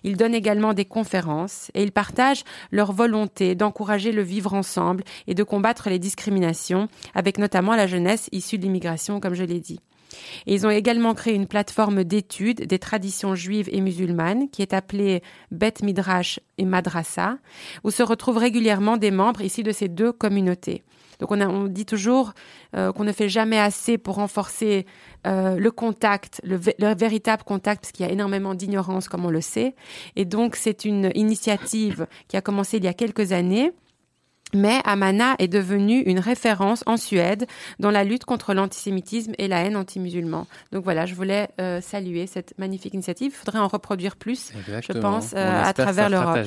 ils donnent également des conférences et ils partagent leur volonté d'encourager le vivre ensemble et de combattre les discriminations, avec notamment la jeunesse issue de l'immigration, comme je l'ai dit. Ils ont également créé une plateforme d'études des traditions juives et musulmanes qui est appelée Bet Midrash et Madrasa, où se retrouvent régulièrement des membres ici de ces deux communautés. Donc on, on dit toujours euh, qu'on ne fait jamais assez pour renforcer euh, le contact, le, véritable contact, parce qu'il y a énormément d'ignorance, comme on le sait. Et donc c'est une initiative qui a commencé il y a quelques années. Mais Amana est devenue une référence en Suède dans la lutte contre l'antisémitisme et la haine anti-musulman. Donc voilà, je voulais euh, saluer cette magnifique initiative. Il faudrait en reproduire plus, je pense, à travers l'Europe.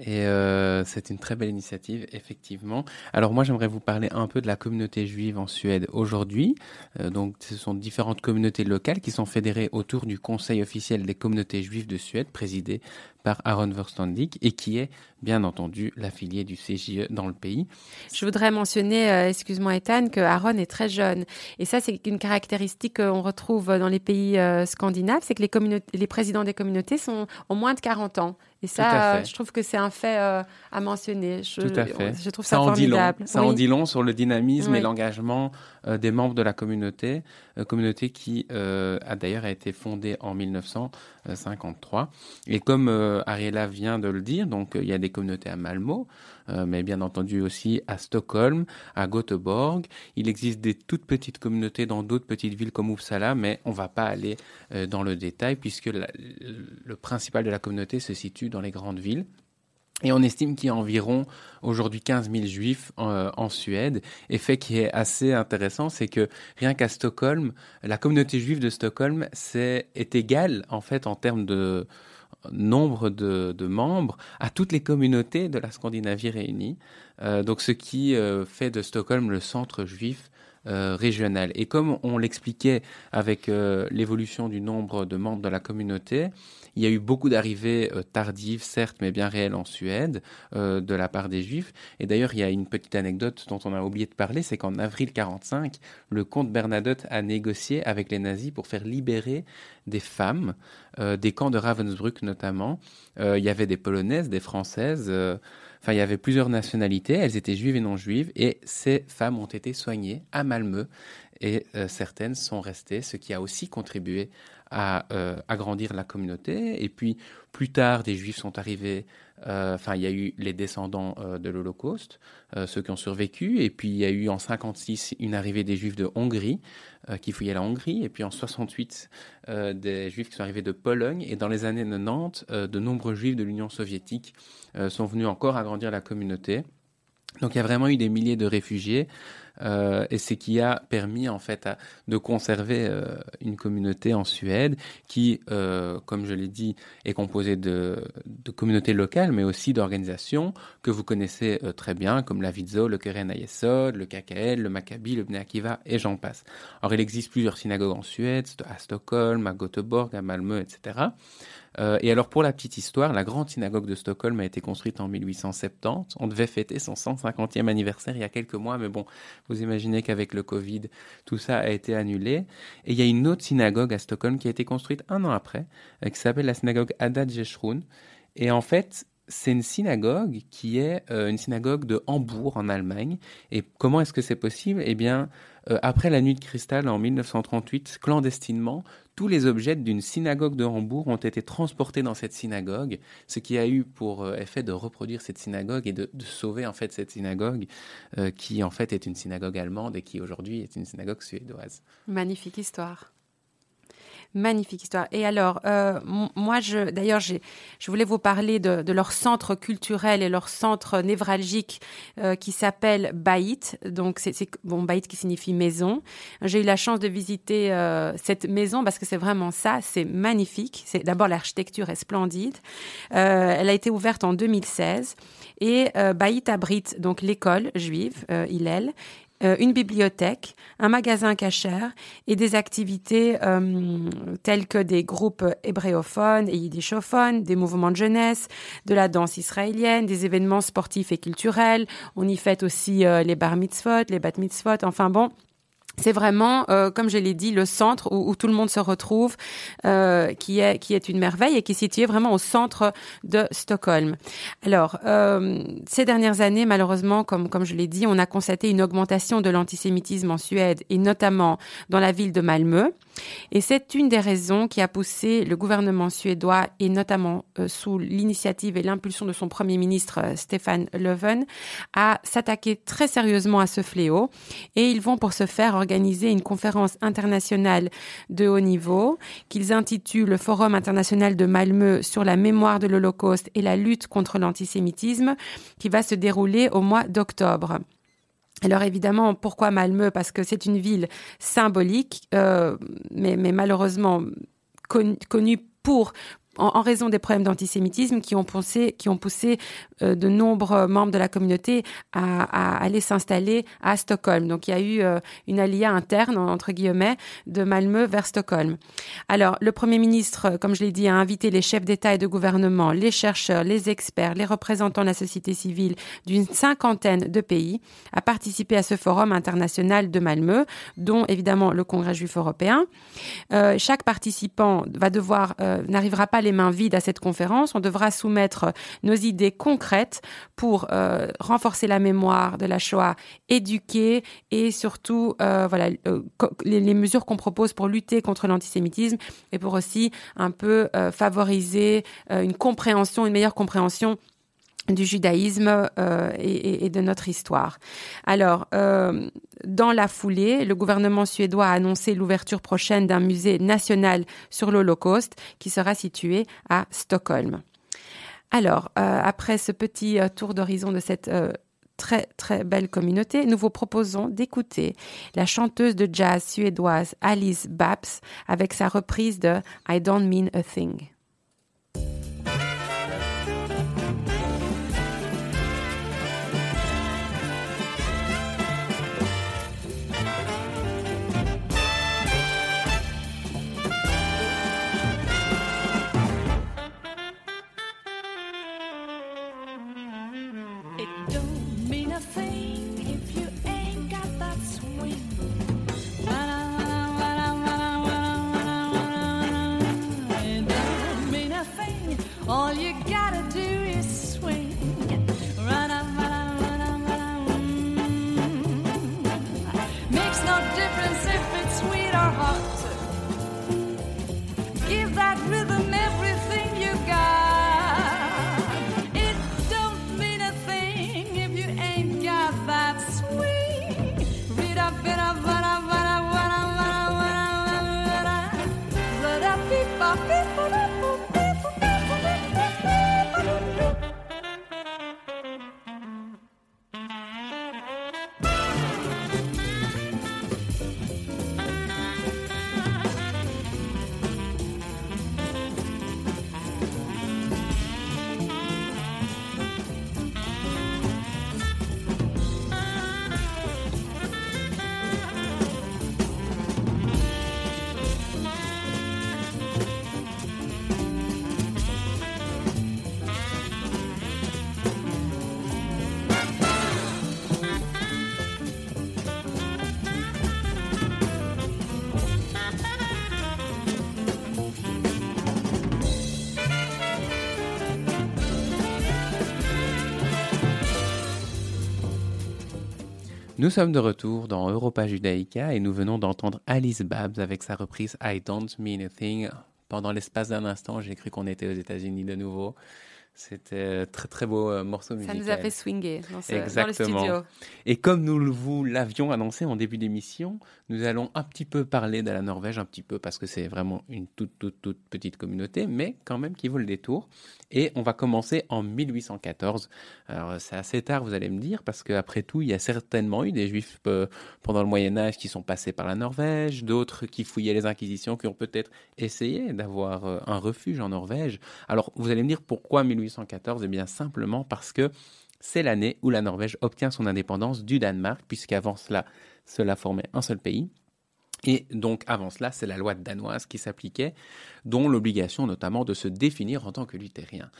Et euh, c'est une très belle initiative, effectivement. Alors moi, j'aimerais vous parler un peu de la communauté juive en Suède aujourd'hui. Euh, donc, ce sont différentes communautés locales qui sont fédérées autour du Conseil officiel des communautés juives de Suède, présidé par Aaron Verstandig et qui est bien entendu l'affilié du CJE dans le pays. Je voudrais mentionner, euh, excuse-moi Ethan, que Aaron est très jeune. Et ça, c'est une caractéristique qu'on retrouve dans les pays euh, scandinaves, c'est que les, les présidents des communautés sont ont moins de 40 ans. Et ça, je trouve que c'est un fait euh, à mentionner. Je, Tout à fait. Je trouve ça, formidable. Ça en dit long sur le dynamisme et l'engagement des membres de la communauté, communauté qui a d'ailleurs été fondée en 1953. Et comme Ariela vient de le dire, donc il y a des communautés à Malmo, euh, mais bien entendu aussi à Stockholm, à Göteborg. Il existe des toutes petites communautés dans d'autres petites villes comme Uppsala, mais on ne va pas aller euh, dans le détail puisque le principal de la communauté se situe dans les grandes villes. Et on estime qu'il y a environ aujourd'hui 15 000 juifs euh, en, Suède. Et fait qui est assez intéressant, c'est que rien qu'à Stockholm, la communauté juive de Stockholm c'est, est égale en fait en termes de, nombre de, membres à toutes les communautés de la Scandinavie réunies. Euh, donc ce qui euh, fait de Stockholm le centre juif euh, régional. Et comme on l'expliquait avec l'évolution du nombre de membres de la communauté, il y a eu beaucoup d'arrivées euh, tardives, certes, mais bien réelles en Suède euh, de la part des Juifs. Et d'ailleurs, il y a une petite anecdote dont on a oublié de parler, c'est qu'en avril 45, le comte Bernadotte a négocié avec les nazis pour faire libérer des femmes euh, des camps de Ravensbrück notamment. il y avait des Polonaises, des Françaises. Enfin, il y avait plusieurs nationalités, elles étaient juives et non juives, et ces femmes ont été soignées à Malmö, et certaines sont restées, ce qui a aussi contribué à euh, agrandir la communauté. Et puis plus tard, des juifs sont arrivés. Euh, enfin, il y a eu les descendants euh, de l'Holocauste, ceux qui ont survécu. Et puis il y a eu en 56 une arrivée des juifs de Hongrie qui fouillaient la Hongrie. Et puis en 68 des juifs qui sont arrivés de Pologne. Et dans les années 90, de nombreux juifs de l'Union soviétique sont venus encore agrandir la communauté. Donc il y a vraiment eu des milliers de réfugiés. Euh, et c'est qui a permis en fait de conserver euh, une communauté en Suède qui, euh, comme je l'ai dit, est composée de, communautés locales, mais aussi d'organisations que vous connaissez très bien, comme la Vidzo, le Keren Ayesod, le KKL, le Maccabi, le Bnei Akiva, et j'en passe. Alors il existe plusieurs synagogues en Suède, à Stockholm, à Göteborg, à Malmö, etc. Euh, et alors pour la petite histoire, la grande synagogue de Stockholm a été construite en 1870. On devait fêter son 150e anniversaire il y a quelques mois, mais bon, vous imaginez qu'avec le Covid, tout ça a été annulé. Et il y a une autre synagogue à Stockholm qui a été construite un an après, euh, qui s'appelle la synagogue Haddad Jeshrun. Et en fait, c'est une synagogue qui est euh, une synagogue de Hambourg en Allemagne. Et comment est-ce que c'est possible? Eh bien, après la nuit de cristal en 1938, clandestinement, tous les objets d'une synagogue de Hambourg ont été transportés dans cette synagogue, ce qui a eu pour euh, effet de reproduire cette synagogue et de, sauver en fait cette synagogue euh, qui en fait est une synagogue allemande et qui aujourd'hui est une synagogue suédoise. Magnifique histoire. Magnifique histoire. Et alors, euh, moi, je, d'ailleurs, je voulais vous parler de, de leur centre culturel et leur centre névralgique euh, qui s'appelle Baït. Donc, c'est, bon, Baït qui signifie maison. J'ai eu la chance de visiter euh, cette maison parce que c'est vraiment ça. C'est magnifique. C'est d'abord l'architecture est splendide. Euh, elle a été ouverte en 2016 et euh, Baït abrite donc l'école juive euh, Hillel euh, une bibliothèque, un magasin cachère et des activités euh, telles que des groupes hébréophones et yiddishophones, des mouvements de jeunesse, de la danse israélienne, des événements sportifs et culturels. On y fête aussi euh, les bar mitzvot, les bat mitzvot. Enfin bon, c'est vraiment, euh, comme je l'ai dit, le centre où, tout le monde se retrouve, euh, qui est qui est une merveille et qui est situé vraiment au centre de Stockholm. Alors, euh, ces dernières années, malheureusement, comme comme je l'ai dit, on a constaté une augmentation de l'antisémitisme en Suède et notamment dans la ville de Malmö. Et c'est une des raisons qui a poussé le gouvernement suédois et notamment euh, sous l'initiative et l'impulsion de son premier ministre euh, Stefan Löfven à s'attaquer très sérieusement à ce fléau. Et ils vont pour ce faire organiser une conférence internationale de haut niveau qu'ils intitulent le Forum international de Malmö sur la mémoire de l'Holocauste et la lutte contre l'antisémitisme qui va se dérouler au mois d'octobre. Alors évidemment, pourquoi Malmö? Parce que c'est une ville symbolique, euh, mais, malheureusement con- connue pour en, raison des problèmes d'antisémitisme qui ont poussé, qui ont poussé euh, de nombreux membres de la communauté à, aller s'installer à Stockholm. Donc il y a eu euh, une alia interne, entre guillemets, de Malmö vers Stockholm. Alors le Premier ministre, euh, comme je l'ai dit, a invité les chefs d'État et de gouvernement, les chercheurs, les experts, les représentants de la société civile d'une cinquantaine de pays à participer à ce forum international de Malmö, dont évidemment le Congrès juif européen. Chaque participant va devoir n'arrivera pas les mains vides à cette conférence. On devra soumettre nos idées concrètes pour euh, renforcer la mémoire de la Shoah, éduquer et surtout euh, voilà euh, les, les mesures qu'on propose pour lutter contre l'antisémitisme et pour aussi un peu favoriser une compréhension, une meilleure compréhension du judaïsme euh, et, de notre histoire. Alors, euh, dans la foulée, le gouvernement suédois a annoncé l'ouverture prochaine d'un musée national sur l'Holocauste qui sera situé à Stockholm. Alors, euh, après ce petit tour d'horizon de cette très très belle communauté, nous vous proposons d'écouter la chanteuse de jazz suédoise Alice Babs avec sa reprise de I Don't Mean a Thing. Nous sommes de retour dans Europa Judaica et nous venons d'entendre Alice Babs avec sa reprise I Don't Mean a Thing. Pendant l'espace d'un instant, j'ai cru qu'on était aux États-Unis de nouveau. C'était très très beau euh, morceau Ça musical. nous a fait swinger dans, ce- dans le Exactement. studio. Et comme nous vous l'avions annoncé en début d'émission, nous allons un petit peu parler de la Norvège, un petit peu parce que c'est vraiment une toute, toute, toute petite communauté, mais quand même qui vaut le détour. Et on va commencer en 1814. Alors c'est assez tard, vous allez me dire, parce qu'après tout, il y a certainement eu des juifs euh, pendant le Moyen Âge qui sont passés par la Norvège, d'autres qui fouillaient les inquisitions, qui ont peut-être essayé d'avoir euh, un refuge en Norvège. Alors vous allez me dire pourquoi 1814 Eh bien simplement parce que c'est l'année où la Norvège obtient son indépendance du Danemark, puisqu'avant cela, cela formait un seul pays. Et donc, avant cela, c'est la loi danoise qui s'appliquait, dont l'obligation notamment de se définir en tant que luthérien.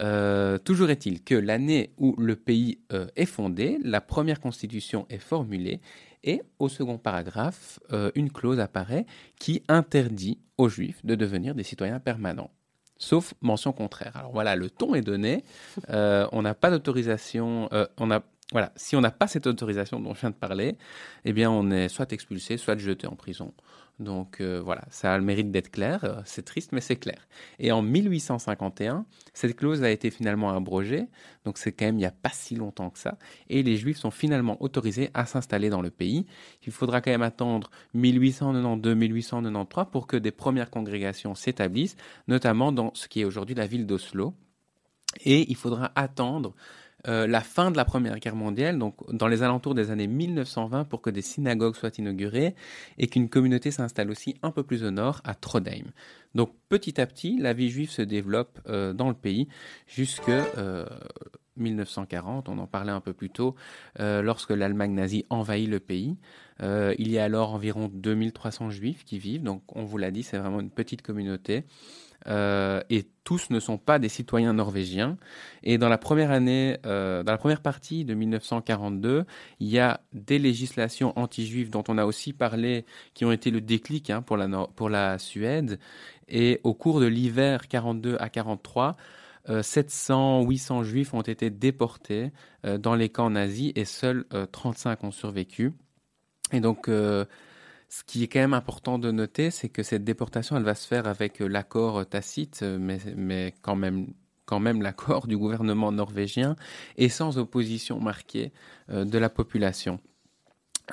Euh, toujours est-il que l'année où le pays euh, est fondé, la première constitution est formulée, et au second paragraphe, euh, une clause apparaît qui interdit aux juifs de devenir des citoyens permanents. Sauf mention contraire. Alors voilà, le ton est donné. Euh, on n'a pas d'autorisation. euh, on a voilà, si on n'a pas cette autorisation dont je viens de parler, eh bien, on est soit expulsé, soit jeté en prison. Donc euh, voilà, ça a le mérite d'être clair. euh, C'est triste, mais c'est clair. Et en 1851, cette clause a été finalement abrogée. Donc c'est quand même il n'y a pas si longtemps que ça. Et les Juifs sont finalement autorisés à s'installer dans le pays. Il faudra quand même attendre 1892-1893 pour que des premières congrégations s'établissent, notamment dans ce qui est aujourd'hui la ville d'Oslo. Et il faudra attendre euh, la fin de la Première Guerre mondiale, donc dans les alentours des années 1920, pour que des synagogues soient inaugurées et qu'une communauté s'installe aussi un peu plus au nord, à Trondheim. Donc petit à petit, la vie juive se développe euh, dans le pays jusque euh, 1940, on en parlait un peu plus tôt, euh, lorsque l'Allemagne nazie envahit le pays. Euh, il y a alors environ 2300 juifs qui vivent, donc on vous l'a dit, c'est vraiment une petite communauté. Euh, et tous ne sont pas des citoyens norvégiens. Et dans la première année, euh, dans la première partie de 1942, il y a des législations anti-juives dont on a aussi parlé, qui ont été le déclic hein, pour, la, Suède. Et au cours de l'hiver 42 à 43, euh, 700, 800 juifs ont été déportés euh, dans les camps nazis et seuls euh, 35 ont survécu. Et donc, ce qui est quand même important de noter, c'est que cette déportation, elle va se faire avec euh, l'accord euh, tacite, euh, mais, mais quand même quand même l'accord du gouvernement norvégien et sans opposition marquée de la population.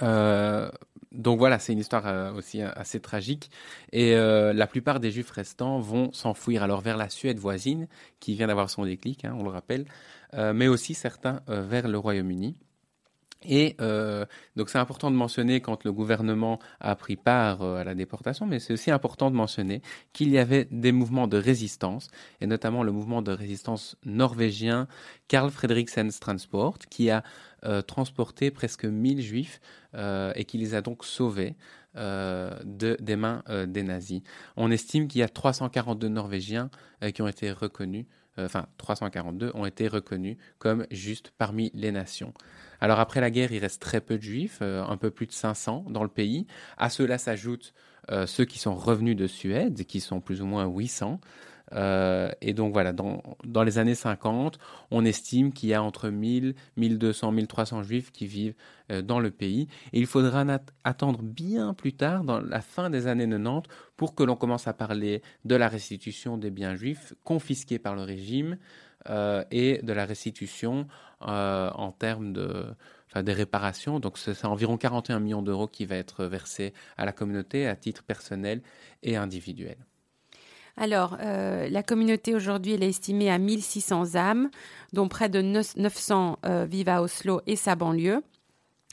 Donc voilà, c'est une histoire aussi assez tragique. Et la plupart des juifs restants vont s'enfouir alors vers la Suède voisine, qui vient d'avoir son déclic, hein, on le rappelle, mais aussi certains vers le Royaume-Uni. Et euh, donc c'est important de mentionner quand le gouvernement a pris part euh, à la déportation, mais c'est aussi important de mentionner qu'il y avait des mouvements de résistance, et notamment le mouvement de résistance norvégien Carl Fredriksen Transport, qui a euh, transporté presque 1000 juifs et qui les a donc sauvés de, des mains des nazis. On estime qu'il y a 342 Norvégiens qui ont été reconnus, enfin 342 ont été reconnus comme justes parmi les nations. Alors après la guerre, il reste très peu de juifs, euh, un peu plus de 500 dans le pays. À cela s'ajoutent euh, ceux qui sont revenus de Suède, qui sont plus ou moins 800. Euh, et donc voilà, dans, dans les années 50, on estime qu'il y a entre 1000, 1200, 1300 juifs qui vivent dans le pays. Et il faudra attendre bien plus tard, dans la fin des années 90, pour que l'on commence à parler de la restitution des biens juifs confisqués par le régime euh, et de la restitution euh, en termes de, enfin, des réparations. Donc c'est environ 41 millions d'euros qui va être versé à la communauté à titre personnel et individuel. Alors, euh, la communauté aujourd'hui, elle est estimée à 1600 âmes, dont près de 900 euh, vivent à Oslo et sa banlieue.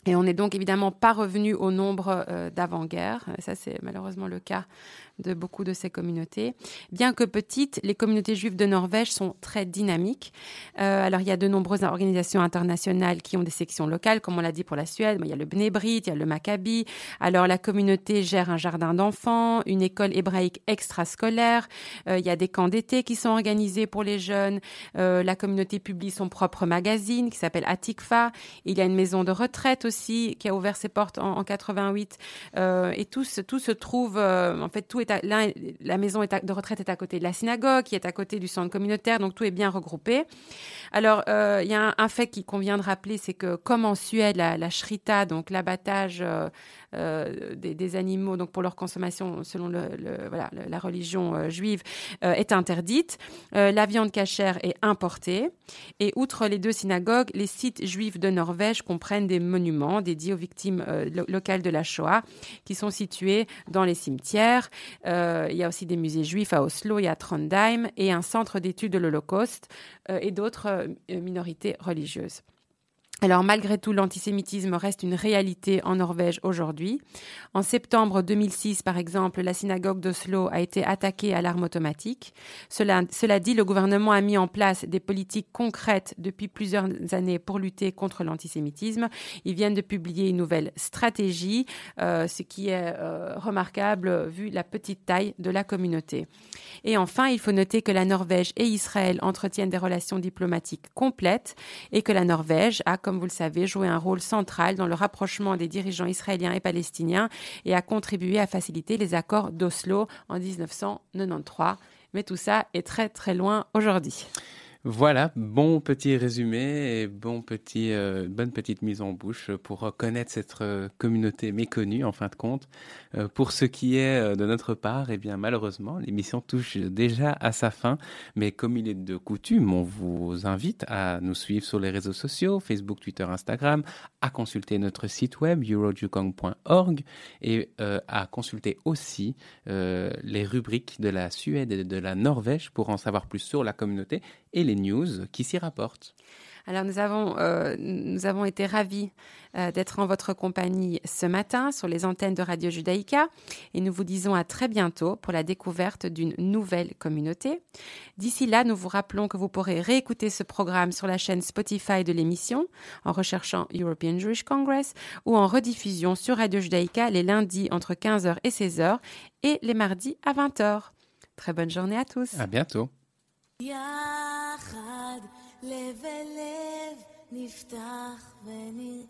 Et on n'est donc évidemment pas revenu au nombre d'avant-guerre. Ça, c'est malheureusement le cas de beaucoup de ces communautés. Bien que petites, les communautés juives de Norvège sont très dynamiques. Euh, alors, il y a de nombreuses organisations internationales qui ont des sections locales, comme on l'a dit pour la Suède. Il y a le Bnei Brit, il y a le Maccabi. Alors, la communauté gère un jardin d'enfants, une école hébraïque extrascolaire. Euh, il y a des camps d'été qui sont organisés pour les jeunes. Euh, la communauté publie son propre magazine qui s'appelle Atikfa. Il y a une maison de retraite aussi qui a ouvert ses portes en, en 88. Euh, et tout tout se trouve, en fait, tout est la maison de retraite est à côté de la synagogue, qui est à côté du centre communautaire, donc tout est bien regroupé. Alors, euh, il y a un, fait qu'il convient de rappeler, c'est que comme en Suède, la, la shrita, donc l'abattage euh, euh, des, animaux, donc pour leur consommation selon la religion juive, est interdite. La viande cachère est importée. Et outre les deux synagogues, les sites juifs de Norvège comprennent des monuments dédiés aux victimes lo- locales de la Shoah, qui sont situés dans les cimetières. Euh, il y a aussi des musées juifs à Oslo et à Trondheim, et un centre d'études de l'Holocauste euh, et d'autres euh, minorités religieuses. Alors malgré tout, l'antisémitisme reste une réalité en Norvège aujourd'hui. En septembre 2006, par exemple, la synagogue d'Oslo a été attaquée à l'arme automatique. Cela, dit, le gouvernement a mis en place des politiques concrètes depuis plusieurs années pour lutter contre l'antisémitisme. Ils viennent de publier une nouvelle stratégie, euh, ce qui est euh, remarquable vu la petite taille de la communauté. Et enfin, il faut noter que la Norvège et Israël entretiennent des relations diplomatiques complètes et que la Norvège a, comme vous le savez, joué un rôle central dans le rapprochement des dirigeants israéliens et palestiniens et a contribué à faciliter les accords d'Oslo en 1993. Mais tout ça est très très loin aujourd'hui. Voilà, bon petit résumé et bon petit, euh, bonne petite mise en bouche pour connaître cette euh, communauté méconnue en fin de compte. Euh, pour ce qui est de notre part, eh bien malheureusement, l'émission touche déjà à sa fin, mais comme il est de coutume, on vous invite à nous suivre sur les réseaux sociaux, Facebook, Twitter, Instagram, à consulter notre site web eurojukong.org et à consulter aussi les rubriques de la Suède et de la Norvège pour en savoir plus sur la communauté et les news qui s'y rapportent. Alors nous avons, euh, nous avons été ravis euh, d'être en votre compagnie ce matin sur les antennes de Radio Judaïka et nous vous disons à très bientôt pour la découverte d'une nouvelle communauté. D'ici là, nous vous rappelons que vous pourrez réécouter ce programme sur la chaîne Spotify de l'émission en recherchant European Jewish Congress ou en rediffusion sur Radio Judaïka les lundis entre 15h et 16h et les mardis à 20h. Très bonne journée à tous. À bientôt. יחד לב אל נפתח ונראה.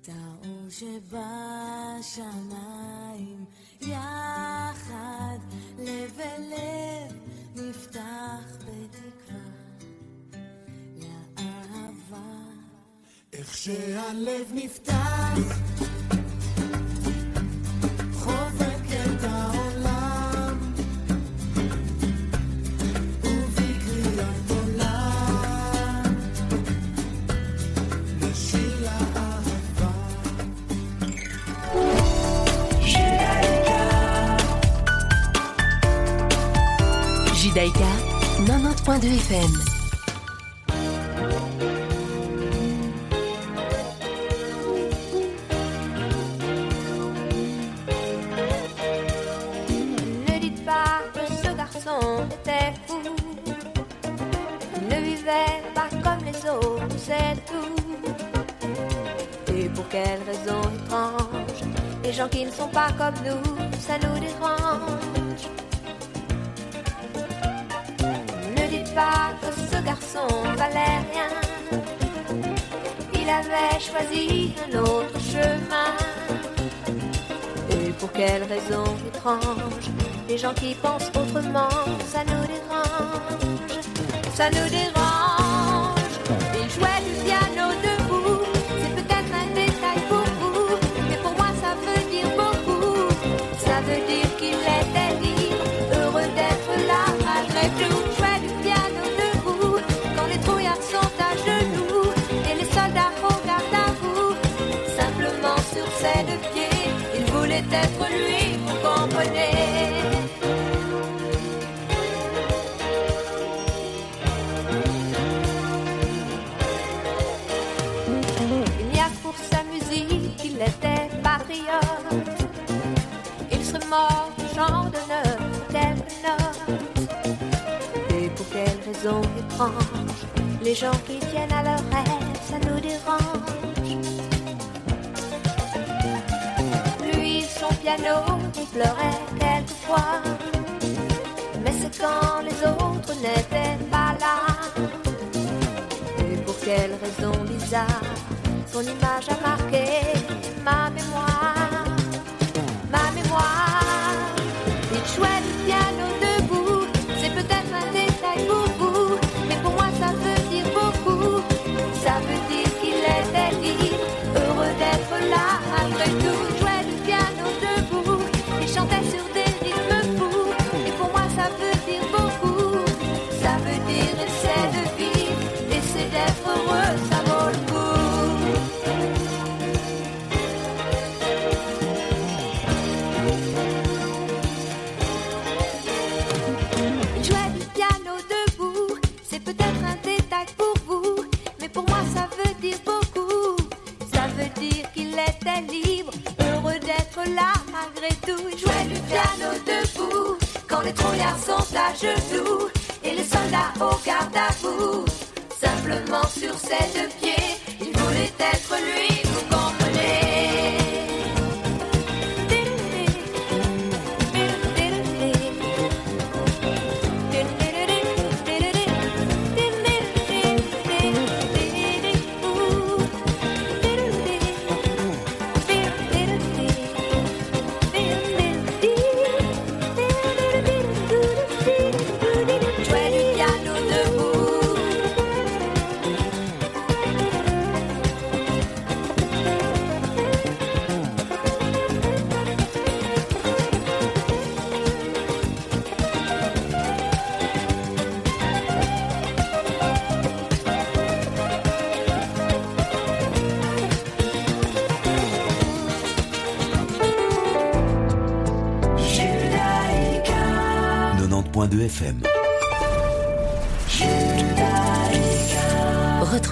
את האור שבשמיים יחד לב אל לב נפתח בתקווה. לאהבה. איך שהלב נפתח, tout. Et pour quelle raison étrange Les gens qui ne sont pas comme nous, ça nous dérange. Que ce garçon valait rien. Il avait choisi un autre chemin. Et pour quelle raison étrange Les gens qui pensent autrement, ça nous dérange, ça nous dérange. Les gens qui tiennent à leur rêve, ça nous dérange. Lui, son piano, il pleurait quelquefois. Mais c'est quand les autres n'étaient pas là. Et pour quelle raison bizarre Son image a marqué ma mémoire, ma mémoire. du qu'il était libre, heureux d'être là malgré tout. Il jouait du piano debout, quand les trouillards sont à genoux et les soldats au garde à vous. Simplement sur ses deux pieds, il voulait être lui,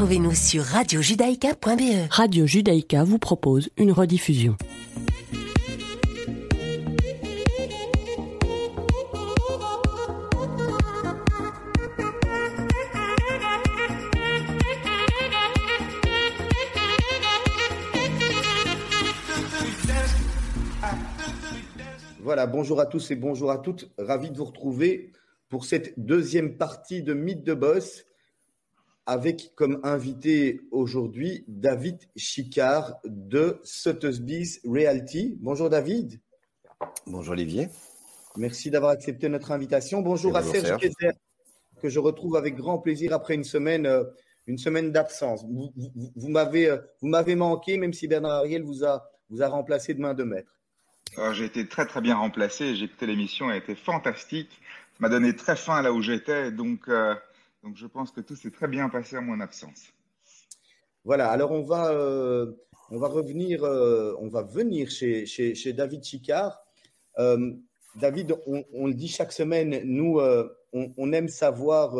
Retrouvez-nous sur radiojudaïka.be. Radio Judaïka vous propose une rediffusion. Voilà, bonjour à tous et bonjour à toutes. Ravi de vous retrouver pour cette deuxième partie de Mythe de Boss avec comme invité aujourd'hui David Chicard de Sotheby's Realty. Bonjour David. Bonjour Olivier. Merci d'avoir accepté notre invitation. Bonjour à Serge que je retrouve avec grand plaisir après une semaine, euh, une semaine d'absence. Vous, vous- vous m'avez, euh, vous m'avez manqué, même si Bernard Ariel vous a, vous a remplacé de main de maître. Alors, J'ai été très très bien remplacé. J'ai écouté l'émission, elle a été fantastique. Ça m'a donné très faim là où j'étais, donc euh, donc je pense que tout s'est très bien passé en mon absence. Voilà, alors on va, euh, on va revenir, euh, on va venir chez, David Chicard. Euh, David, on, le dit chaque semaine, nous, on, aime savoir,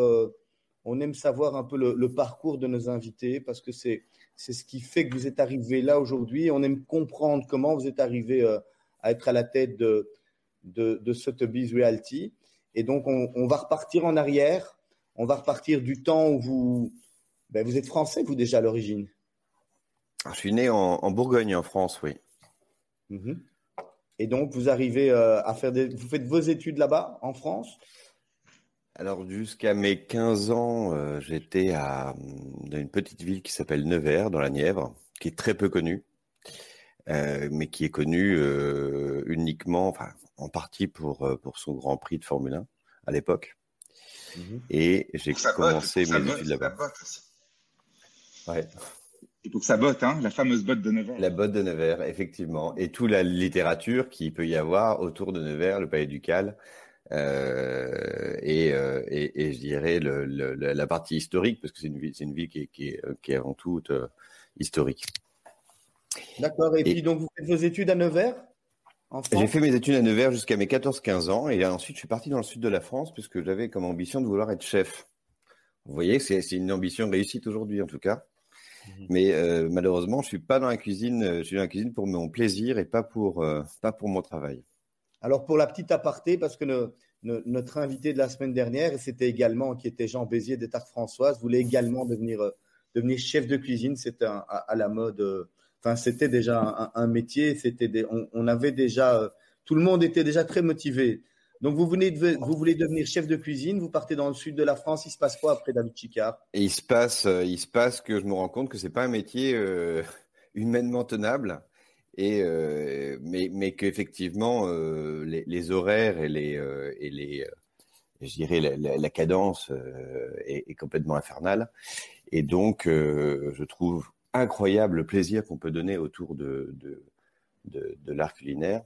on aime savoir un peu le, parcours de nos invités parce que c'est, ce qui fait que vous êtes arrivé là aujourd'hui. On aime comprendre comment vous êtes arrivé à être à la tête de, de, de Sotheby's Realty. Et donc, on, on va repartir en arrière. On va repartir du temps où vous, ben, vous êtes français, vous déjà à l'origine? Je suis né en, en Bourgogne, en France, oui. Mhm. Et donc, vous arrivez euh, à faire des. Vous faites vos études là-bas, en France? Alors, jusqu'à mes 15 ans, euh, j'étais à, dans une petite ville qui s'appelle Nevers, dans la Nièvre, qui est très peu connue, euh, mais qui est connue uniquement, enfin, en partie pour, pour son Grand Prix de Formule 1 à l'époque. Et j'ai botte, commencé pour sa mes botte, études la là-bas. botte aussi. Ouais. Et pour sa botte, hein, la fameuse botte de Nevers. La botte de Nevers, effectivement. Et toute la littérature qu'il peut y avoir autour de Nevers, le palais ducal, euh, et, euh, et, et je dirais le, le- la partie historique, parce que c'est une ville, c'est une ville qui est, qui est, qui est avant tout euh, historique. D'accord. Et, Et- puis, donc, vous faites vos études à Nevers? J'ai fait mes études à Nevers jusqu'à mes 14-15 ans, et ensuite je suis parti dans le sud de la France, puisque j'avais comme ambition de vouloir être chef. Vous voyez, c'est c'est une ambition réussite aujourd'hui, en tout cas. Mais euh, malheureusement, je suis pas dans la cuisine. euh, Je suis dans la cuisine pour mon plaisir et pas pour euh, pas pour mon travail. Alors, pour la petite aparté, parce que no- no- notre invité de la semaine dernière, c'était également, qui était Jean Bézier des Tartes Françoises, voulait également devenir, euh, devenir chef de cuisine. À, à la mode. C'était déjà un, métier. On, avait déjà. euh, tout le monde était déjà très motivé. Donc, vous, venez vous voulez devenir chef de cuisine, vous partez dans le sud de la France. Il se passe quoi après David Chicard il se passe, euh, il se passe que je me rends compte que c'est pas un métier euh, humainement tenable mais mais qu'effectivement les, horaires et les je dirais la, cadence est, est complètement infernale. Et donc je trouve incroyable le plaisir qu'on peut donner autour de de de, l'art culinaire.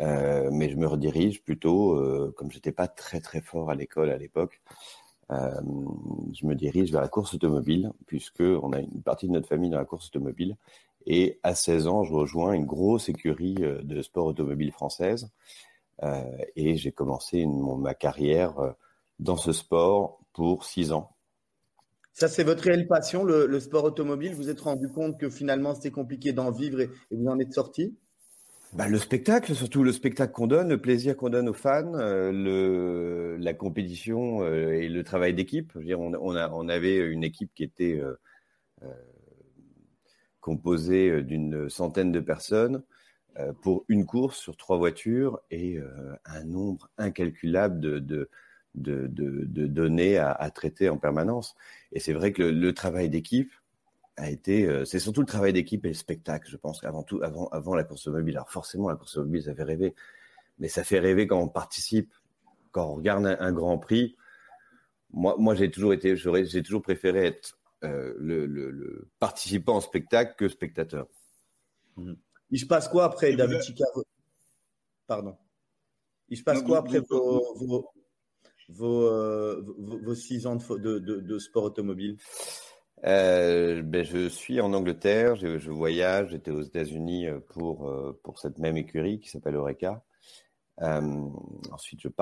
Euh, mais je me redirige plutôt, euh, comme j'étais pas très très fort à l'école à l'époque, euh, je me dirige vers la course automobile, puisque on a une partie de notre famille dans la course automobile. Et à 16 ans, je rejoins une grosse écurie euh, de sport automobile française. Et j'ai commencé mon- ma carrière dans ce sport pour 6 ans. Ça, c'est votre réelle passion, le, sport automobile. Vous êtes rendu compte que finalement, c'était compliqué d'en vivre et, vous en êtes sorti? Bah, le spectacle, surtout le spectacle qu'on donne, le plaisir qu'on donne aux fans, euh, le, la compétition euh, et le travail d'équipe. On, avait une équipe qui était euh, composée d'une centaine de personnes pour une course sur trois voitures et un nombre incalculable de, de, de, de données à, à traiter en permanence. Et c'est vrai que le, le travail d'équipe, a été, euh, c'est surtout le travail d'équipe et le spectacle, je pense, avant tout, avant, avant la course automobile. Alors forcément, la course automobile, ça fait rêver, mais ça fait rêver quand on participe, quand on regarde un, un Grand Prix. Moi, moi, j'ai toujours été, j'ai toujours préféré être euh, le, le, le participant au spectacle que spectateur. Il se passe quoi après, David Chicard Pardon. Il se passe Non, quoi après vous- vos, vos, vos, euh, vos- six ans de, de, de, sport automobile? Euh, ben, je suis en Angleterre, je, voyage, j'étais aux États-Unis euh, pour, pour cette même écurie qui s'appelle. Euh, ensuite, je pars